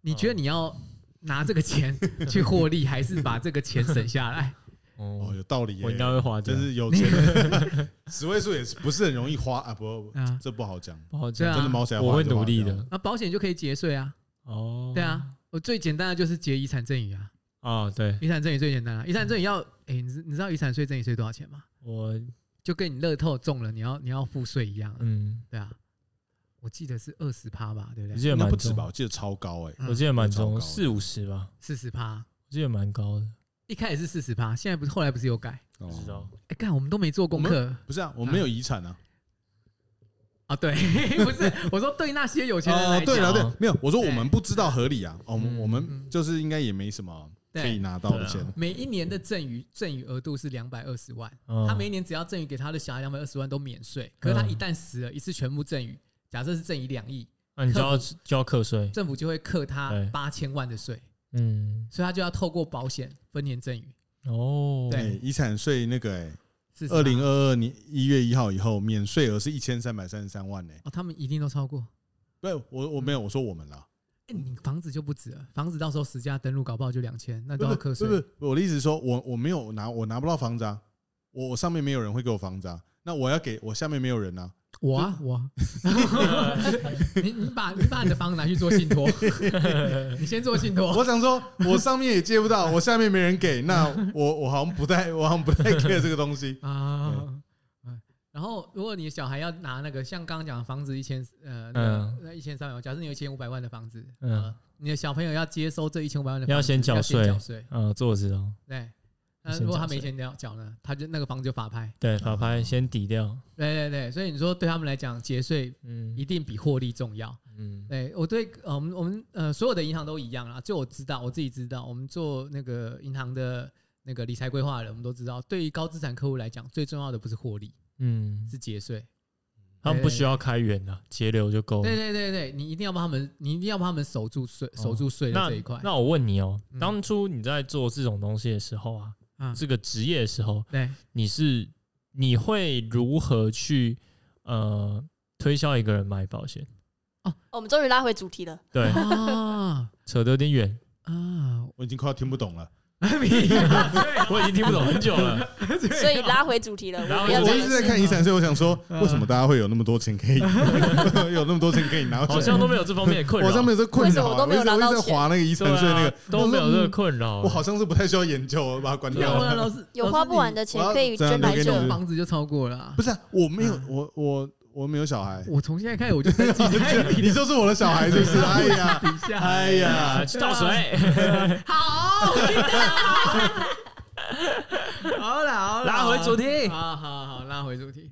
你觉得你要拿这个钱去获利，还是把这个钱省下来？哦，哦，有道理耶，我应该会花掉真，是有钱人，十位数也是不是很容易花啊？不，啊，这不好讲，不好讲，真的毛起来我会努力的。那保险就可以节税啊。哦，对啊，我最简单的就是结遗产赠与啊，哦，对遗产赠与最简单了。遗产赠与要，哎，你知你知道遗产税赠与税多少钱吗？我，就跟你乐透中了，你要你要付税一样啊。嗯，对啊，我记得是二十趴吧，对不对？我记得蛮重不止吧？我记得超高哎，嗯我记得蛮超高的重，四五十吧，四十趴，我记得蛮高的，一开始是四十趴，现在不是后来不是有改？哦不知道。哎，干，我们都没做功课不是啊，我们没有遗产啊。啊。对，不是，我说对那些有钱人哦来，讲，对了，对哦，没有，我说我们不知道合理啊。哦，我们嗯我们嗯就是应该也没什么可以，拿到的钱啊。每一年的赠与赠与额度是两百二十万，嗯他每一年只要赠与给他的小孩两百二十万都免税，可是他一旦死了，一次全部赠与，假设是赠与两亿，那你就要客就要课税，政府就会课他八千万的税，嗯，所以他就要透过保险分年赠与。哦，对哎，遗产税那个哎，是二零二二年一月一号以后，免税额是一千三百三十三万呢。哦，他们一定都超过。不我我没有我说我们啦，哎，你房子就不止了，房子到时候实价登录搞不好就两千，那都要课税不是不。是，我的意思是说我我没有拿我拿不到房子啊，我我上面没有人会给我房子啊，那我要给我下面没有人啊，我啊我啊，你你把你把你的房子拿去做信托，你先做信托。我想说 我上面也借不到，我下面没人给，那我我好像不太我好像不太 care 这个东西。啊。嗯然后，如果你小孩要拿那个像刚刚讲的房子一千呃嗯。那一千三百万，假设你有一千五百万的房子，嗯。呃，你的小朋友要接收这一千五百万的房子，要先缴税。缴税，嗯，这我知道，对。如果他没钱缴缴呢，他就那个房子就法拍。对，法拍先抵掉，对对对，所以你说对他们来讲，节税嗯。一定比获利重要。嗯，对我对呃我们我们呃所有的银行都一样啦，就我知道我自己知道，我们做那个银行的那个理财规划的人，我们都知道，对于高资产客户来讲，最重要的不是获利，嗯，是节税。他们不需要开源啊，节流就够了。对对对对，你一定要帮他们，你一定要帮他们守住税，守住税的那这一块。那我问你哦嗯，当初你在做这种东西的时候啊，嗯，这个职业的时候，对，你是你会如何去呃推销一个人买保险？哦我们终于拉回主题了。对，啊 扯得有点远，啊，我已经快要听不懂了。我已经听不懂很久了。所以拉回主题了，然后我一直在看遗产税，我想说，嗯为什么大家会有那么多钱可以 有那么多钱可以拿？好像都没有这方面的困扰，我上面有这困扰啊，为什么我都没有一直我一直拿到钱在划那个遗产税那个，都没有这个困扰。我好像是不太需要研究，我把它关掉了。有花不完的钱可以捐来我要这这样。房子就超过了啊不。是啊，我没有嗯，我我我没有小孩，我从现在开始我就登记在你 你就是我的小孩，是 不是？哎呀。哎呀啊，，去倒水。好，我听到。好了好了，拉回主题好好好，拉回主题。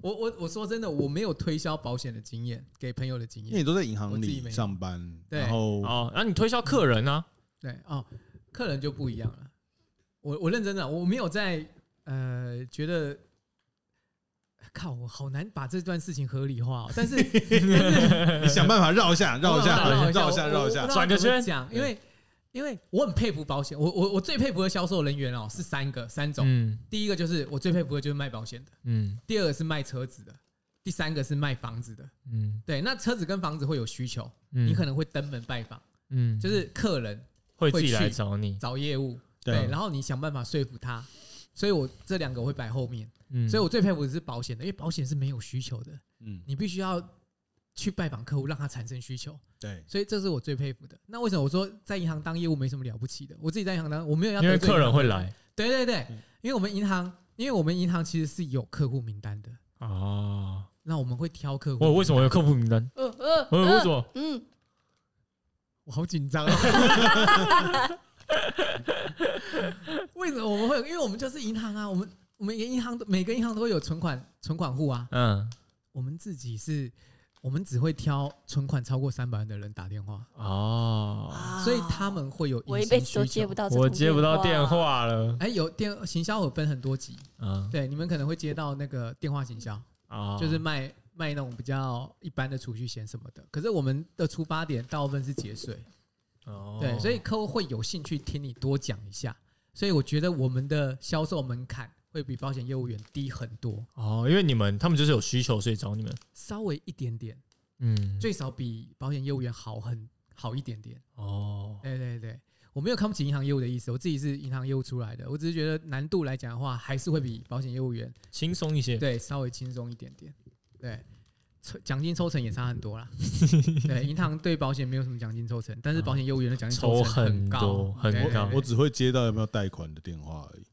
我我我说真的，我没有推销保险的经验，给朋友的经验。因为你都在银行里上班，对然后哦，那你推销客人啊？对哦，客人就不一样了。我我认真的，我没有在呃觉得，靠，我好难把这段事情合理化、哦。但是 你想办法绕一下，绕一下，绕绕一下，绕一下。转个圈讲，因为因为我很佩服保险，我我我最佩服的销售人员哦是三个三种。嗯第一个就是我最佩服的就是卖保险的，嗯第二个是卖车子的，第三个是卖房子的。嗯对，那车子跟房子会有需求，嗯，你可能会登门拜访，嗯就是客人会自己来找你。找业务，对对，然后你想办法说服他。所以我这两个我会摆后面，嗯，所以我最佩服的是保险的，因为保险是没有需求的，嗯，你必须要去拜访客户，让他产生需求。对，所以这是我最佩服的。那为什么我说在银行当业务没什么了不起的？我自己在银行当，我没有要因为客人会来对对对嗯，因为我们银行，因为我们银行其实是有客户名单的，啊。那我们会挑客户。我为什么有客户名单？呃呃我为什么？嗯，我好紧张啊！为什么我们会？因为我们就是银行啊，我们我们银行每个银行都会有存款存款户啊，嗯。我们自己是，我们只会挑存款超过三百万的人打电话，哦，啊。所以他们会有我一辈子都接不到我接不到电话。话了。哎，有电行销有分很多级，啊对，你们可能会接到那个电话行销，啊，就是卖卖那种比较一般的储蓄险什么的。可是我们的出发点大部分是节税，哦。对，所以客户会有兴趣听你多讲一下。所以我觉得我们的销售门槛会比保险业务员低很多，哦，因为你们他们就是有需求，所以找你们。稍微一点点，嗯，最少比保险业务员好很好一点点。哦，对对对，我没有看不起银行业务的意思，我自己是银行业务出来的，我只是觉得难度来讲的话，还是会比保险业务员轻松一些。对稍微轻松一点点。对，抽奖金抽成也差很多啦。对，银行对保险没有什么奖金抽成，但是保险业务员的奖金抽成很高多很对高我只会接到有没有贷款的电话而已。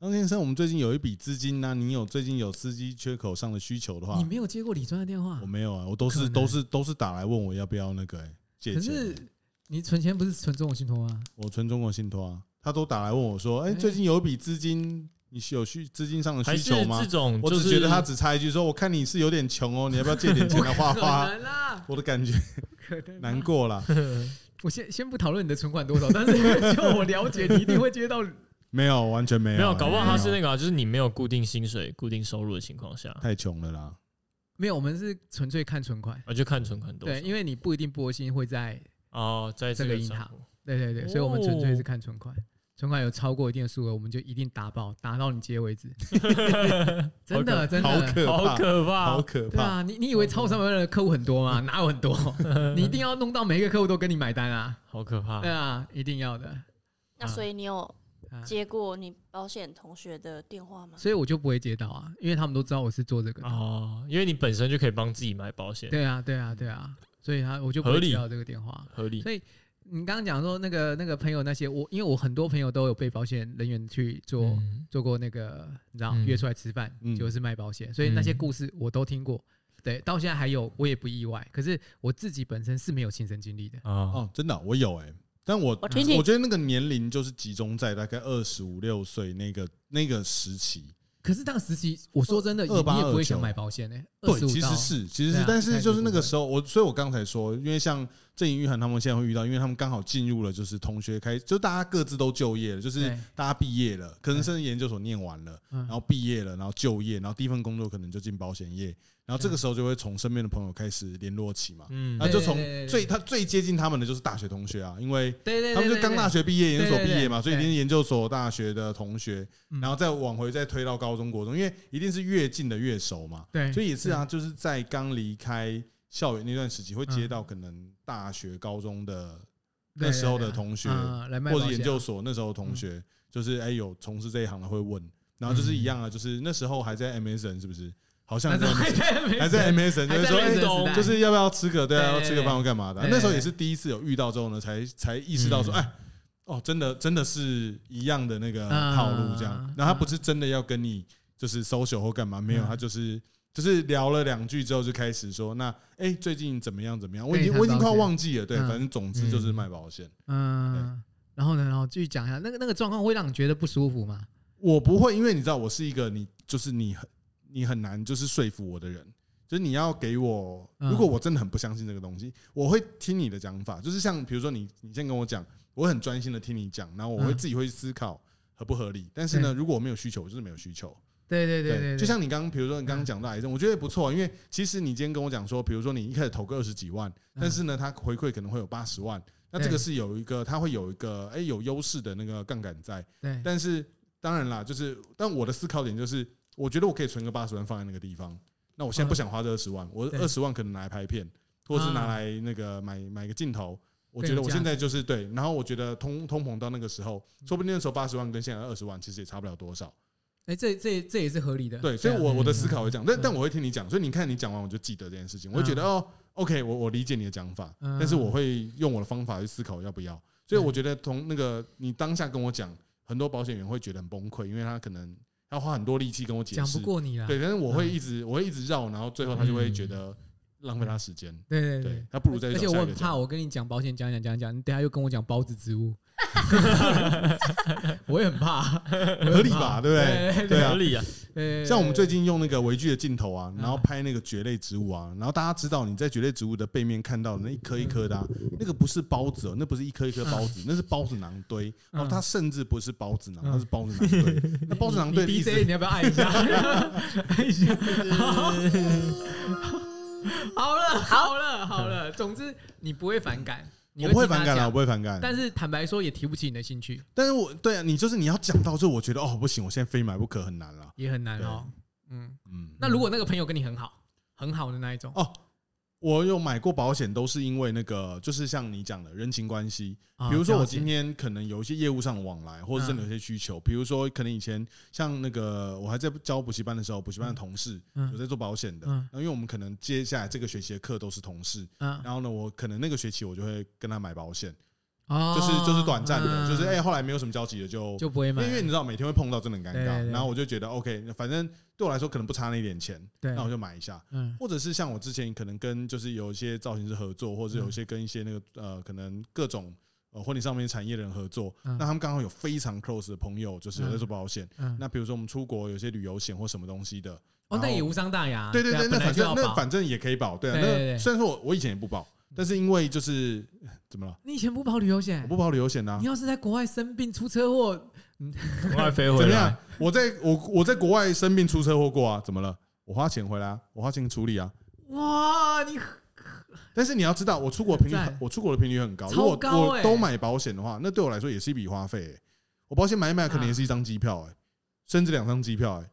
张先生，我们最近有一笔资金呢、你有最近有司机缺口上的需求的话你，没有接过李专的电话我，没有啊，我都是都是都是打来问我要不要那个、欸、借钱可是。你存钱不是存中国信托吗？我存中国信托啊，他都打来问我说：“哎、哎最近有一笔资金，你是有需资金上的需求吗这？”种，我就是只觉得他只插一句说：“我看你是有点穷哦，你要不要借点钱来花花？”，我的感觉可能 难。过了，我先先不讨论你的存款多少，但是就我了解，你一定会接到。没有，完全没有，没有，搞不好他是那个啊，就是你没有固定薪水、固定收入的情况下，太穷了啦。没有，我们是纯粹看存款。啊，就看存款多少。对，因为你不一定拨薪会在，哦，在这个银行对对对，所以我们纯粹是看存款。存款有超过一定的数额，我们就一定打爆，打到你接为止。真 的真的，好可怕，好可怕，好可怕！对啊，你你以为超三百万的客户很多吗？哪有很多？你一定要弄到每一个客户都跟你买单啊！好可怕对。啊，一定要的。那所以你有啊接过你保险同学的电话吗？所以我就不会接到啊，因为他们都知道我是做这个的。哦，因为你本身就可以帮自己买保险，对啊，对啊，对啊，所以他我就不合理会接到这个电话。合理所。以你刚刚讲说那个那个朋友那些，我因为我很多朋友都有被保险人员去做、嗯做过那个，你知道、嗯约出来吃饭，嗯就是卖保险，所以那些嗯故事我都听过。对，到现在还有，我也不意外。可是我自己本身是没有亲身经历的。啊，哦，真的啊、我有哎、但我我觉得那个年龄就是集中在大概二十五六岁那个那个时期。可是那个时期，我说真的，你28你也不会想29买保险呢、对，其实是，其实是啊，但是就是那个时候，我所以，我刚才说，因为像郑颖、玉涵他们现在会遇到，因为他们刚好进入了就是同学开，就大家各自都就业了，就是大家毕业了，可能甚至研究所念完了，嗯。然后毕业了，然后就业，然后第一份工作可能就进保险业，然后这个时候就会从身边的朋友开始联络起嘛，嗯那就从最他最接近他们的就是大学同学啊，因为对对对，他们就刚大学毕业，研究所毕业嘛，所以一定是研究所、大学的同学，嗯。然后再往回再推到高中、国中，因为一定是越近的越熟嘛。对，所以也是啊，就是在刚离开校园那段时期，会接到可能大学、高中的那时候的同学，或者研究所那时候的同学，就是哎有从事这一行的会问，然后就是一样啊，就是那时候还在 MSN 是不是？好像还时候还在在 MSN，就是说就是要不要吃个对啊，吃个饭或干嘛的啊。那时候也是第一次有遇到之后呢，才才意识到说，嗯哎，哦，真的真的是一样的那个嗯套路这样。然后他不嗯是真的要跟你就是 social 或干嘛，没有，嗯他就是就是聊了两句之后就开始说，那哎最近怎么样怎么样？我已经我已经快忘记了，对，嗯反正总之就是卖保险。嗯，然后呢，然后继续讲一下，那个那个状况会让你觉得不舒服吗？我不会，因为你知道我是一个你就是你很你很难就是说服我的人，就是你要给我，嗯。如果我真的很不相信这个东西，我会听你的讲法，就是像比如说你你先跟我讲，我会很专心的听你讲，然后我会嗯。自己会去思考合不合理。但是呢，如果我没有需求，我就是没有需求。对对对对，就像你刚刚，比如说你刚刚讲到癌症，我觉得也不错，因为其实你今天跟我讲说，比如说你一开始投个二十几万，嗯。但是呢，他回馈可能会有八十万，那这个是有一个，他会有一个哎有优势的那个杠杆在。对。但是当然啦，就是但我的思考点就是，我觉得我可以存个八十万放在那个地方，那我现在不想花这二十万，我二十万可能拿来拍片，或者是拿来那个买买个镜头。我觉得我现在就是对，然后我觉得通通膨到那个时候，说不定那时候八十万跟现在二十万其实也差不了多少。哎，这这这也是合理的。对，所以啊我我的思考会这样，但嗯但我会听你讲，所以你看你讲完我就记得这件事情，我会觉得哦，OK，我我理解你的讲法，嗯但是我会用我的方法去思考要不要。所以我觉得从那个你当下跟我讲，很多保险员会觉得很崩溃，因为他可能要花很多力气跟我解释。讲不，过你啦。对，但是我会嗯。一直我会一直绕，然后最后他就会觉得浪费他时间，对对对，他不如再而且我很怕。我跟你讲保险讲讲讲讲，你等下又跟我讲包子植物，我也很怕，合理吧？对不对？对对啊合理啊，像我们最近用那个微距的镜头啊，嗯然后拍那个蕨类植物啊，然后大家知道你在蕨类植物的背面看到的那一颗一颗的、啊，那个不是包子哦，那不是一颗一颗包子，那是包子囊堆。嗯哦，它甚至不是包子囊，嗯它是包子囊堆。那包子囊堆的你意思 DJ 你要不要按一下？按一下。好了，好了，好了。总之你不会反感，你我不会反感啦，我不会反感。但是坦白说，也提不起你的兴趣，但是我对啊，你就是你要讲到，就我觉得哦，不行，我现在非买不可，很难了。也很难哦。嗯，嗯，那如果那个朋友跟你很好，很好的那一种，哦，我有买过保险，都是因为那个，就是像你讲的人情关系。啊比如说，我今天可能有一些业务上的往来，或者真的有些需求。比如说，可能以前像那个我还在教补习班的时候，补习班的同事嗯有在做保险的。嗯那因为我们可能接下来这个学期的课都是同事，嗯，然后呢，我可能那个学期我就会跟他买保险，哦就是就是短暂的，嗯就是哎，后来没有什么交集的就就不会买，因为你知道每天会碰到，真的很尴尬。对对对然后我就觉得 OK，反正对我来说可能不差那一点钱，对那我就买一下。嗯或者是像我之前可能跟就是有一些造型师合作，或者是有一些跟一些那个呃可能各种呃婚礼上面产业的人合作，嗯那他们刚好有非常 close 的朋友，就是有在做保险。嗯，那比如说我们出国有些旅游险或什么东西的，哦，那后也无伤大雅，对对对，啊本来那反就要正那反正也可以保，对啊。对对对那虽然说我我以前也不保，但是因为就是怎么了，你以前不保旅游险我，不保旅游险呐你，要是在国外生病出车祸，赶快飞回 怎么样来。？我在我我在国外生病出车祸过啊，怎么了？我花钱回来啊，我花钱处理啊。哇，你但是你要知道，我出国频率很赞，我出国的频率很高。超如果高欸我都买保险的话，那对我来说也是一笔花费欸。我保险买一买，可能也是一张机票，哎，甚至两张机票，哎。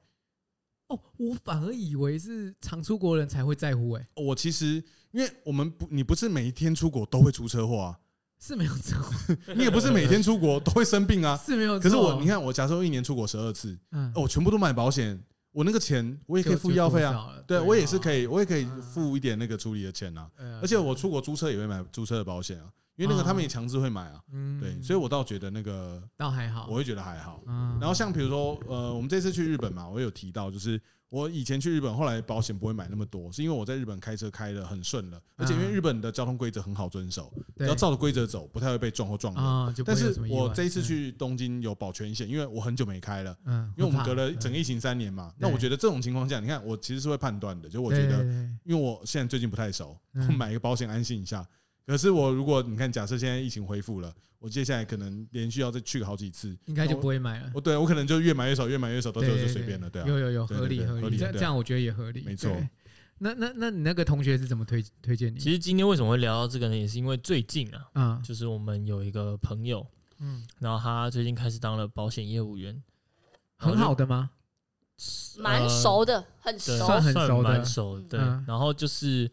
哦，我反而以为是常出国人才会在乎，哎，我其实因为我们不，你不是每一天出国都会出车祸啊，是没有错，你也不是每天出国都会生病啊。是没有。可是我，你，看，我假设我一年出国十二次，嗯哦，我全部都买保险，我那个钱我也可以付医药费啊。，对，我也是可以，我也可以嗯付一点那个处理的钱啊。而而且我出国租车也会买租车的保险啊，因为那个他们也强制会买啊。嗯对，所以我倒觉得那个倒还好，我会觉得还好。嗯然后像比如说，呃，我们这次去日本嘛，我有提到，就是我以前去日本，后来保险不会买那么多，是因为我在日本开车开的很顺了，而且因为日本的交通规则很好遵守，只要照着规则走，不太会被撞或撞人。啊，但是我这一次，去东京有保全险，因为我很久没开了，嗯，因为我们隔了整个疫情三年嘛。那我觉得这种情况下，你看我其实是会判断的，就我觉得，因为我现在最近不太熟，买一个保险安心一下。可是我如果你看，假设现在疫情恢复了，我接下来可能连续要再去个好几次，应该就不会买了。我对我可能就越买越少，越买越少，到最后对就随便了，对啊。有有有，合理合理，这样这样我觉得也合理，没错。那那那你那个同学是怎么推推荐你？其实今天为什么会聊到这个呢？也是因为最近啊，嗯，就是我们有一个朋友，嗯，然后他最近开始当了保险业务员，很好的吗？蛮熟的，很，熟。算很熟的蛮熟的。对嗯，然后就是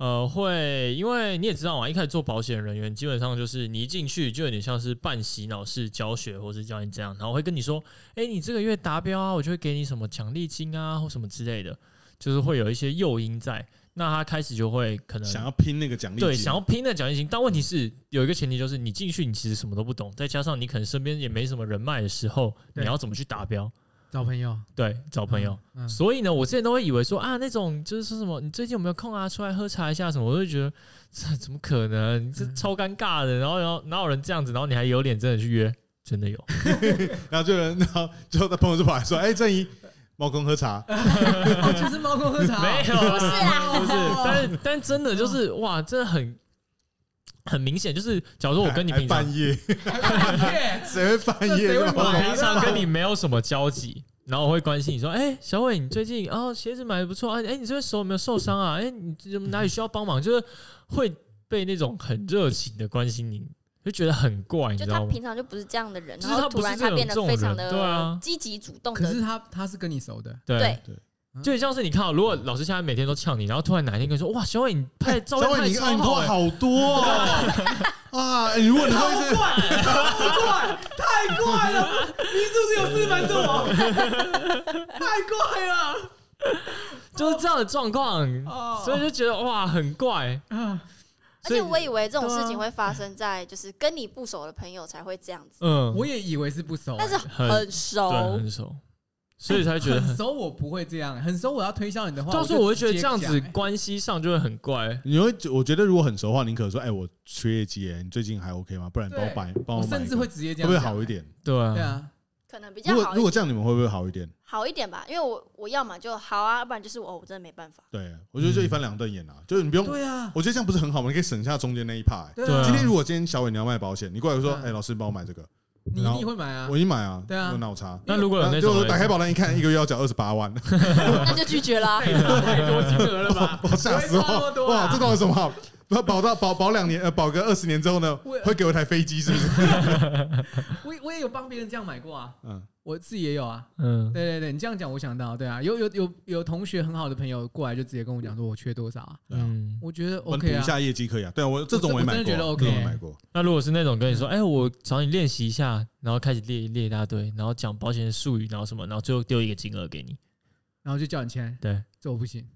呃，会因为你也知道嘛，一开始做保险人员，基本上就是你一进去就有点像是半洗脑式教学，或是教你这样，然后会跟你说，哎，你这个月达标啊，我就会给你什么奖励金啊，或什么之类的，就是会有一些诱因在。那他开始就会可能想要拼那个奖励，对，想要拼那奖励金，但问题是有一个前提，就是你进去你其实什么都不懂，再加上你可能身边也没什么人脉的时候，你要怎么去达标？找朋友，对，找朋友。嗯，嗯所以呢，我之前都会以为说啊，那种就是说什么，你最近有没有空啊，出来喝茶一下什么？我就觉得这怎么可能？这嗯超尴尬的。然后，然后哪有人这样子？然后你还有脸真的去约？真的有？然后就有人，然后最后他朋友就跑来说：“哎，郑怡，猫公喝茶。哦就是猫公喝茶，没有是啊不是。但是，但真的就是哇，真的很很明显，就是假如说我跟你还平常半夜，耶谁会半夜这谁会那么我平常跟你没有什么交集，然后我会关心你说，哎、小伟，你最近哦鞋子买的不错啊，哎、你这边手有没有受伤啊？哎、你这哪里需要帮忙？就是会被那种很热情的关心你，就觉得很怪，你就他知道吗？平常就不是这样的人，就是他然后突然他变得非常的积极主动可是，他他是跟你熟的，对。对，就像是你看、哦，如果老师现在每天都呛你，然后突然哪一天跟你说，哇，小伟你拍的照片拍超好、欸，好多哦啊！哎如果你会是怪，超怪，太怪了！你是不是有四分座？太怪了就是这样的状况，哦所以就觉得哇很怪。而且我以为这种事情会发生在就是跟你不熟的朋友才会这样子，嗯，我也以为是不熟，但是很很熟对，很熟，所以才觉得很很熟，我不会这样，很熟我要推销你的话，到时候我会觉得这样子关系上就会很怪。你会，我觉得如果很熟的话，你可能说：“哎，我缺业绩，哎，你最近还 OK 吗？不然帮我对买，帮买一个。”我甚至会直接这样会不会，好一点？对啊，对啊，可能比较如果如果这样，你们会不会好一点？好一点吧，因为我我要嘛就好啊，要不然就是我我真的没办法。对，我觉得就一翻两瞪眼啊，就是你不用，对啊，我觉得这样不是很好吗？你可以省下中间那一 part。哎对今天如果今天小伟你要卖保险，你过来说：“嗯哎，老师帮我买这个。”你一定会买啊我，已经买啊，对啊有脑残。那如果有那种就打开保单一看，一个月要缴二十八万，那就拒绝啦。太多金额了吧？我吓死我！哇，这到底什么好？保保到保保两年，呃，保个二十年之后呢，会给我一台飞机，是不是？我也我也有帮别人这样买过啊，嗯，我自己也有啊。嗯，对对对，你这样讲，我想到，对啊，有有有有同学很好的朋友过来就直接跟我讲说，我缺多少啊？嗯，我觉得我们 OK 啊一，下业绩可以啊。对啊，我这种我也买过，真的觉得 OK 这种我买过。那如果是那种跟你说，嗯哎，我找你练习一下，然后开始列列一大堆，然后讲保险的术语，然后什么，然后最后丢一个金额给你，然后就叫你签，对，这我不行，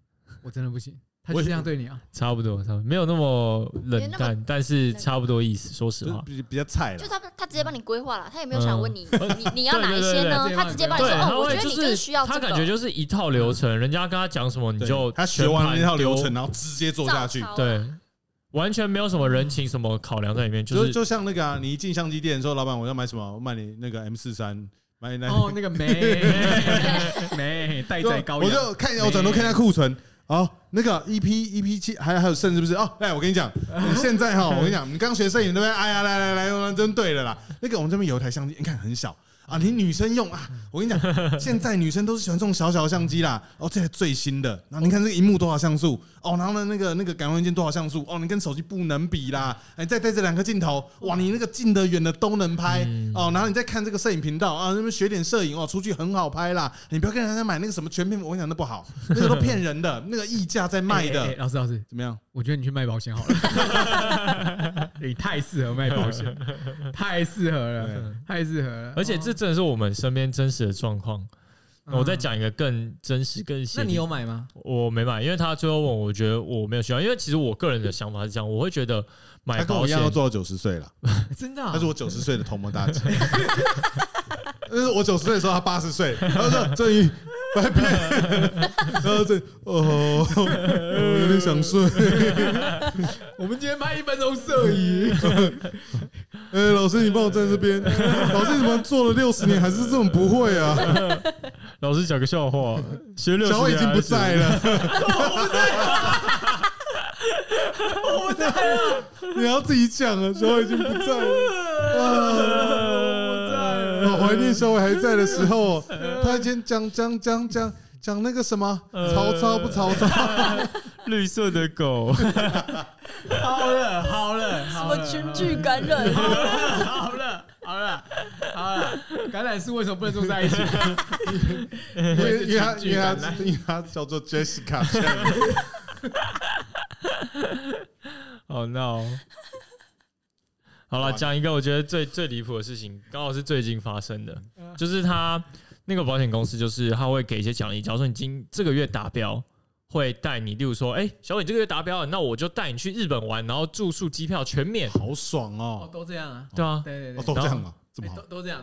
我真的不行。他就我也这样对你啊？差不多，差不多，没有那么冷淡，但是差不多意思。说实话，就是比比较菜了。就他他直接帮你规划了，他也没有想问你嗯 你你要哪一些呢？他直接帮你对，说哦，我觉得你就是需要这个，他感觉就是一套流程，人家跟他讲什么你就他学完了那套流程，然后直接做下去。对，完全没有什么人情什么考量在里面，就是就像那个啊，你一进相机店说，老板我要买什么？我买你那个 M 四三，买那哦，那个 没没 待就宰羔羊，我就看一下，我转头看一下库存。哦，那个 EP EP 七还还有剩是不是？哦，来，我跟你讲，你现在哈，我跟你讲，你刚学摄影对不对？哎呀，来来来，真对了啦。那个我们这边有一台相机，你看很小啊，你女生用啊，我跟你讲，现在女生都是喜欢这种小小的相机啦。哦，这是最新的，然后你看这个荧幕多少像素？哦，然后呢那个那个感光元件多少像素？哦，你跟手机不能比啦。哎，再带这两个镜头，哇，你那个近的远的都能拍嗯哦。然后你再看这个摄影频道啊，那边学点摄影哦，出去很好拍啦。你不要跟人家买那个什么全片，我跟你讲那不好，那个都骗人的，那个溢价在卖的，老师老师，怎么样？我觉得你去卖保险好了，你太适合卖保险，太适合了，太适合了。而且这哦真的是我们身边真实的状况。我再，讲一个更真实、更。那你有买吗？我没买，因为他最后问我，我觉得我没有需要，因为其实我个人的想法是这样，我会觉得买保险他跟我一样要做到九十岁了，真的啊？他是我九十岁的同盟大姐。但是我九十岁的时候，他八十岁。他说：“郑宇，拜拜。”然后这哦，我有点想睡。我们今天拍一分钟摄影，哎，老师，你帮我站这边。老师，你怎么做了六十年还是这种不会啊？老师讲个笑话，学六小伟已经不在了，我不在了，你要自己讲啊。小伟已经不在了。我在好怀念小伟还在的时候哦，他以前讲讲讲讲讲那个什么曹操不曹操，绿色的狗，好了，好了，什么群聚感染？好了，好了，好了，好了，橄榄树为什么不能种在一起？因为因为它因为他群聚感染因为它叫做 Jessica，哦，no。好了，讲一个我觉得最最离谱的事情，刚好是最近发生的，就是他那个保险公司，就是他会给一些奖励，假如说你今这个月达标，会带你，例如说，哎、小伟你这个月达标了，那我就带你去日本玩，然后住宿机票全免，好爽哦，哦！都这样啊，对啊，哦，对对对，都这样啊，怎么都，都这样，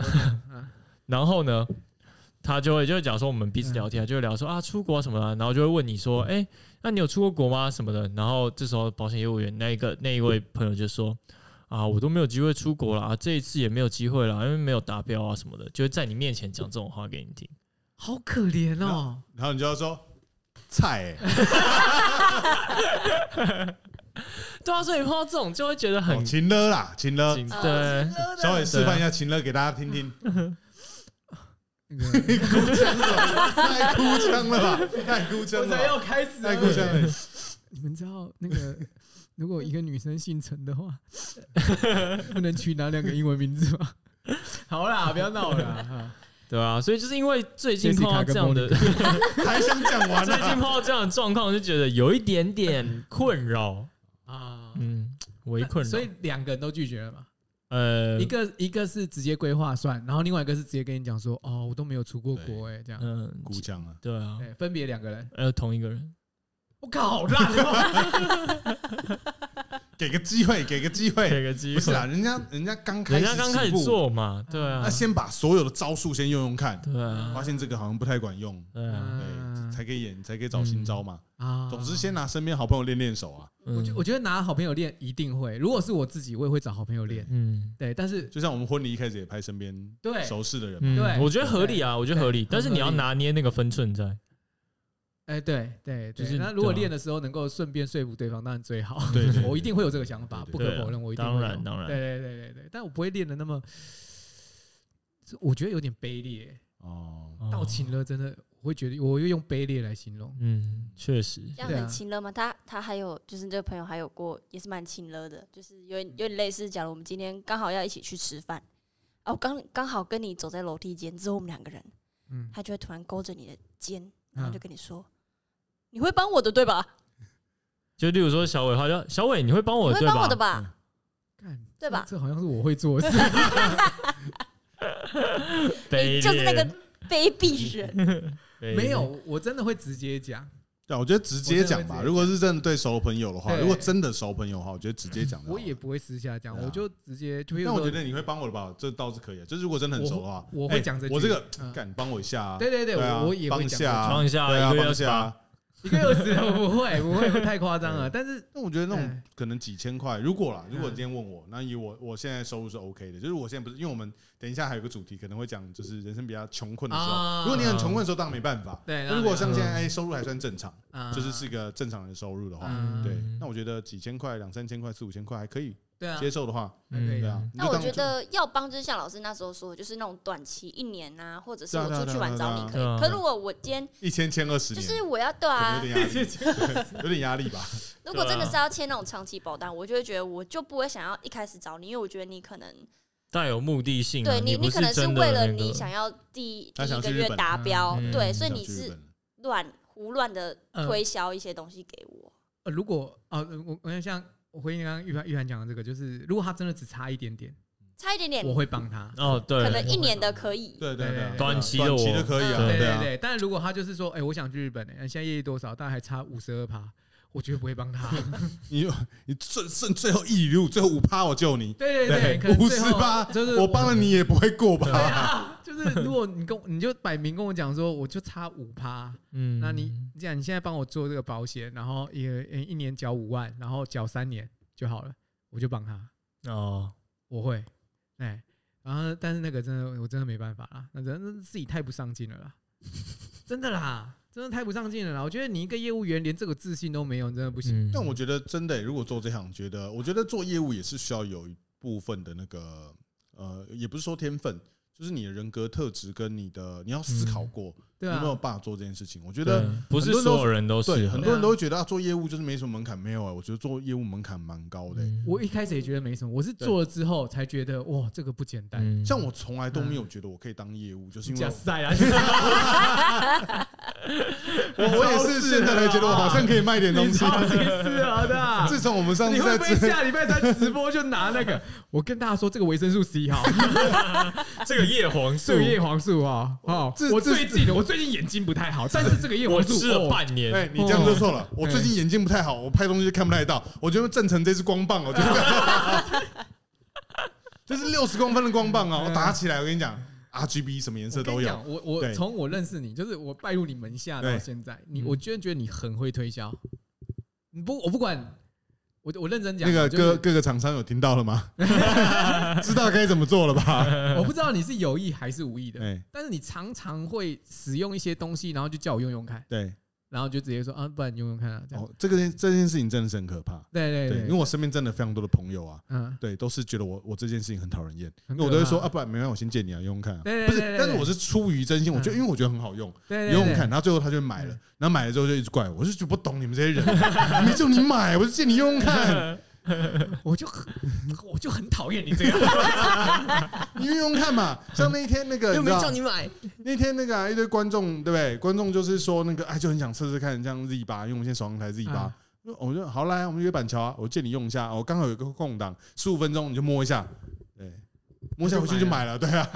然后呢，他就会就会讲说我们彼此聊天，就会聊说啊出国啊什么的，然后就会问你说，哎、那你有出过国吗什么的？然后这时候保险业务员那一个那一位朋友就说。啊，我都没有机会出国了啊，这一次也没有机会了，因为没有达标啊什么的，就会在你面前讲这种话给你听。好可怜哦。然后你就要说菜，欸。对啊，所以碰到这种就会觉得很哦勤了啦，勤了。紧，哦对，小伟示范一下勤了给大家听听，那个。哭腔了，太哭腔了吧，太哭腔了，要开始太哭腔了。你们知道那个，如果一个女生姓陈的话，不能取哪两个英文名字吗？好啦，不要闹了啦。对啊，所以就是因为最近碰到这样的，还想讲完最近碰啊？到这样的状况，就觉得有一点点困扰，啊，嗯，微困扰。所以两个人都拒绝了嘛？呃，一个一个是直接规划算，然后另外一个是直接跟你讲说，哦，我都没有出过国哎，这样。嗯，鼓掌啊！对啊，对，分别两个人。呃，同一个人，我靠，好烂哦！给个机会，给个机会。给个机会，不是啊，人家人家刚开人始，家刚开始，做嘛，对啊。那，先把所有的招数先用用看，对啊，发现这个好像不太管用，对啊，嗯对，才可以演，才可以找新招嘛。啊。总之，先拿身边好朋友练练手啊。嗯。我觉我觉得拿好朋友练一定会，如果是我自己，我也会找好朋友练。嗯。对，但是就像我们婚礼一开始也拍身边对。熟识的人对我觉得合理啊，我觉得合理，但是你要拿捏那个分寸在，哎，对对对，就是那如果练的时候能够顺便说服对方，当然最好。对對我一定会有这个想法，不可否认，我一定当然当然。对对对对对，但我不会练的那么，这我觉得有点卑劣。哦，哦到情了，真的，我会觉得我又用卑劣来形容。嗯，确实，这样很亲热吗？他他还有就是这个朋友还有过也是蛮亲热的，就是有点有点类似，假如我们今天刚好要一起去吃饭，哦，刚刚好跟你走在楼梯间，只有我们两个人，嗯，他就会突然勾着你的肩，然后嗯就跟你说：“你会帮我的对吧？就例如说小伟，他就小伟，你会帮我对吧？帮我的吧？看对吧这这好像是我会做的事。卑劣就是那个卑鄙人。卑劣没有，我真的会直接讲。对，我觉得直接讲吧。我真的会直接讲如果是真的对熟朋友的话，对如果真的熟朋友的话，我觉得直接讲就好。我也不会私下讲，对啊我就直接但我说觉得你会帮我的吧，这倒是可以的。就是如果真的很熟的话，哎我我会讲这句我这个嗯干帮我一下啊。对对对，对啊我我也帮会讲这一下啊，帮一下对啊，一个月帮一下啊。一个二十我不会 不会会太夸张了，但是那我觉得那种哎。可能几千块，如果啦，如果嗯今天问我，那以我我现在收入是 OK 的，就是我现在不是，因为我们等一下还有个主题可能会讲，就是人生比较穷困的时候，啊。如果你很穷困的时候，当然没办法。对，那如果像现在收入还算正常，啊。就是是一个正常的收入的话，嗯。对，那我觉得几千块、两三千块、四五千块还可以对啊，接受的话，还可以啊。对啊。那我觉得要帮，就是像老师那时候说的，就是那种短期一年啊，或者是我出去玩找你可以。可如果我今天一千签二十年，就是我要对啊，有点压力，有点压力吧。如果真的是要签那种长期保单，我就会觉得我就不会想要一开始找你，因为我觉得你可能带有目的性啊，对你，你不可能是为了你想要第第一个月达标，嗯对，所以你是乱胡乱的嗯。推销一些东西给我。呃，如果啊，我我像我回应刚刚玉涵玉涵讲的这个，就是如果他真的只差一点点，差一点点，我会帮他。哦，对，可能一年的可以。对对对对，短期的短期我的可以啊，嗯对对啊，对。但是如果他就是说，哎，我想去日本，哎，现在业绩多少？但还差五十二趴，我绝对不会帮他。你你剩剩最后一里路，最后五趴我救你，对对对，五十趴就是我帮了你也不会过吧？啊，就是如果你跟我你就摆明跟我讲说，我就差五趴，嗯，那你这样，你现在帮我做这个保险，然后一一年缴五万，然后缴三年就好了，我就帮他，哦，我会，哎，然后但是那个真的我真的没办法啦，那真的自己太不上进了啦，真的啦，真的太不上进了啦。我觉得你一个业务员连这个自信都没有，真的不行。嗯但我觉得真的欸，如果做这行，觉得我觉得做业务也是需要有一部分的那个呃，也不是说天分，就是你的人格特质跟你的你要思考过对有没有啊，办法做这件事情。我觉得不是所有人都适对，很多人都会觉得啊，做业务就是没什么门槛，没有啊，我觉得做业务门槛蛮高的欸。嗯我一开始也觉得没什么，我是做了之后才觉得哇，这个不简单。嗯像我从来都没有觉得我可以当业务，就是因为假赛啊！我我也是现在才觉得我好像可以卖点东西。超级适合的啊。自从我们上你次在会不会下礼拜三直播就拿那个？我跟大家说，这个维生素 C 哈，这个叶黄素这个叶黄素啊，哦，我最近我最近眼睛不太好，但是这个叶黄素我吃了哦半年，哎，你这样就错了。我最近眼睛不太好，我拍东西看不太到。我觉得郑成这支光棒我觉得 这是六十公分的光棒啊，我打起来，我跟你讲，RGB 什么颜色都有。我我从我认识你，就是我拜入你门下到对现在，你嗯我居然觉得你很会推销。你不，我不管，我我认真讲，那个各各个厂商有听到了吗？知道该怎么做了吧？我不知道你是有意还是无意的，但是你常常会使用一些东西，然后就叫我用用看，对，然后就直接说啊，不然你用用看啊，这样。哦，这个件这件事情真的是很可怕。对，对对对，因为我身边真的非常多的朋友啊，嗯，对，都是觉得我我这件事情很讨人厌，很因为我都会说啊，不然没关系，我先借你啊，用用看啊。不是但是我是出于真心，我觉得嗯。因为我觉得很好用，用用看，然后最后他就买了，然后买了之后就一直怪我，我就就不懂你们这些人，没叫你买，我就借你用用看，我就很我就很讨厌你这样，你用用看嘛。像那一天那个，又没叫你买，那天那个啊一堆观众，对不对？观众就是说那个，哎，就很想测试看，像 Z 八，因为我们现在手上台 Z 八。啊，我就好来，我们约板桥啊，我借你用一下，我刚好有个空档，十五分钟你就摸一下，对，摸一下回去就买了，对啊，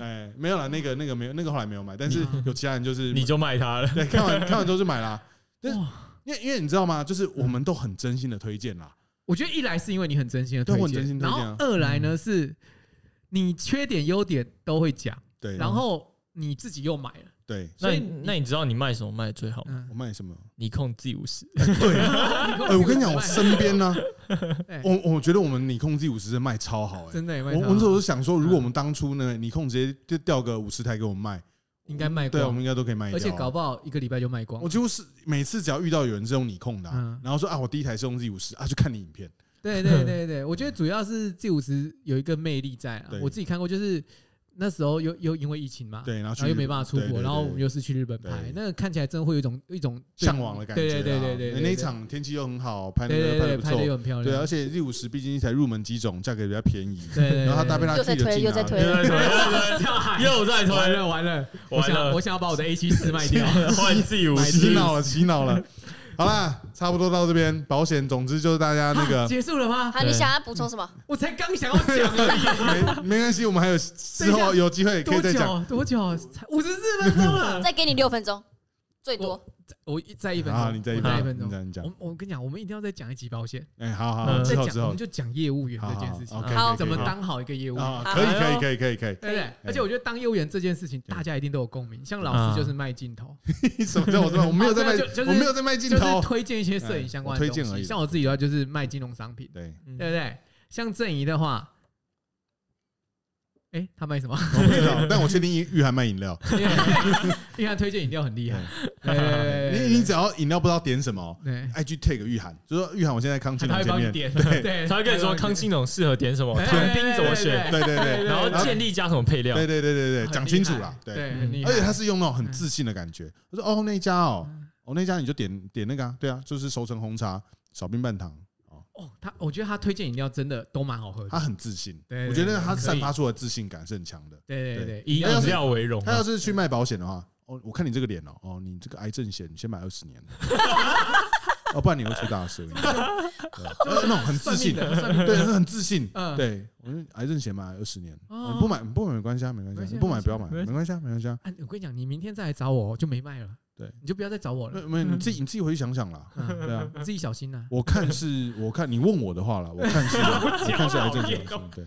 哎，没有了，那个那个没有，那个后来没有买，但是有其他人就是你就卖他了，对看完看完之后就买了，但是因为因为你知道吗？就是我们都很真心的推荐啦，我觉得一来是因为你很真心的推对我很真荐，然心推荐啊。后二来呢是你缺点优点都会讲，对，然后你自己又买了，对。那你所以那你知道你卖什么卖得最好吗？嗯。我，卖什么？你控 Z 五十，对，哎，我跟你讲，我身边呢哎，我我觉得我们你控 Z 五十是卖超好，哎。真的我我那时候想说，如果我们当初那个尼控直接就调个五十台给我们卖，应该卖对啊，我光们，应该都可以卖掉啊。而且搞不好一个礼拜就卖光我。几乎是每次只要遇到有人是用你控的啊嗯，然后说啊，我第一台是用 Z 五十啊，就看你影片。对对 对对，我觉得主要是 G 五十有一个魅力在啊，我自己看过，就是那时候又又因为疫情嘛，对，然后又没办法出国，对对对然后我们又是去日本拍对，那个看起来真的会有一种一种向往的感觉啊。对对对对对对，那一场天气又很好，拍的不错。拍的又很漂对，亮，而且六五十毕竟才入门机种，价格也比较便宜。对对，然后他搭配他又在自己的劲啊，推。又在推又在推，又在推，完了完了，我想我想要把我的 A 七四卖掉，换自己武洗器。脑了，洗脑了。好啦，差不多到这边，保险，总之就是大家那个结束了吗？好，你想要补充什么？我才刚想要讲而已，没没关系，我们还有之后有机会可以再讲。久？多久？才五十四分钟了。再给你六分钟，最多。我一再一分啊，钟，你再一分钟，我再一分钟你。讲。我我跟你讲，我们一定要再讲一集保险，哎，好好，再讲我们就讲业务员这件事情好，怎么当好一个业务员。可以可以可以可以可以。对不对？而且我觉得当业务员这件事情，大家一定都有共鸣。像老师就是卖镜头，什么叫我说我没有在卖我没有在卖镜就是头。推荐一些摄影相关的东西。像我自己的话，就是卖金融商品，对，嗯对不对？像郑怡的话，哎，他卖什么？我不知道，但我确定玉涵卖饮料。因为因为他推荐饮料很厉害。你你只要饮料不知道点什么对，，IG take 玉涵，就说玉涵，我现在康金他龙前面，会帮你点，对对，他会跟你说康清青龙适合点什么，对糖冰怎么选，对对对然后建立加什么配料对。对对对对，很讲清楚啦，对。而且他是用那种很自信的感觉，他说：“哦，那一家哦，哦那一家你就点点那个啊，对啊，就是熟成红茶，少冰半糖。”哦，哦，他我觉得他推荐饮料真的都蛮好喝的。他很自信，我觉得他散发出的自信感是很强的。对对对，以饮料为荣啊，他要是去卖保险的话，哦，我看你这个脸哦，哦，你这个癌症险，你先买二十年，哦，不然你会出大事。那种很自信，的对，是很自信。嗯对，我说癌症险买二十年，不买不买没关系啊，没关系不买不要买，没关系没关系啊，没关系啊。啊，我跟你讲，你明天再来找我就没卖了。对，你就不要再找我了。没没，你自己你自己回去想想啦。嗯对啊，你自己小心呐。我看是，我看你问我的话了，我看是，我看是癌症险，对，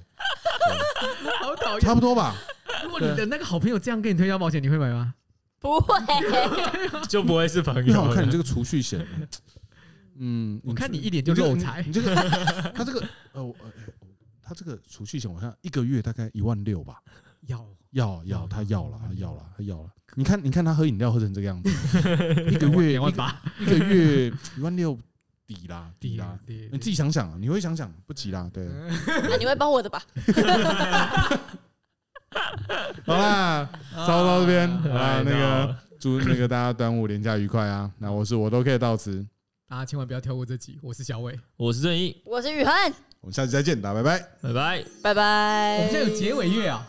好讨厌差不多吧。如果你的那个好朋友这样跟你推销保险，你会买吗？不会，就不会是朋友了。我看你这个储蓄险，嗯，我看你一脸就这个漏财你。这个他这个呃，我呃他这个储蓄险，我看一个月大概一万六吧。要要要，他要了，他要了，他要了。你看，你看他喝饮料喝成这个样子，一个月两万八，一个月一万六抵啦，抵啦。低你自己想想啊，你会想想不急啦，对。那你会帮我的吧？好啦，差不多到这边，好啦，哎那个祝那个大家端午连假愉快啊！那我是我都可以到此，大家千万不要跳过这集。我是小伟，我是正义，我是雨涵，我们下期再见，大家拜拜。拜拜。拜拜。我们现在有结尾乐啊。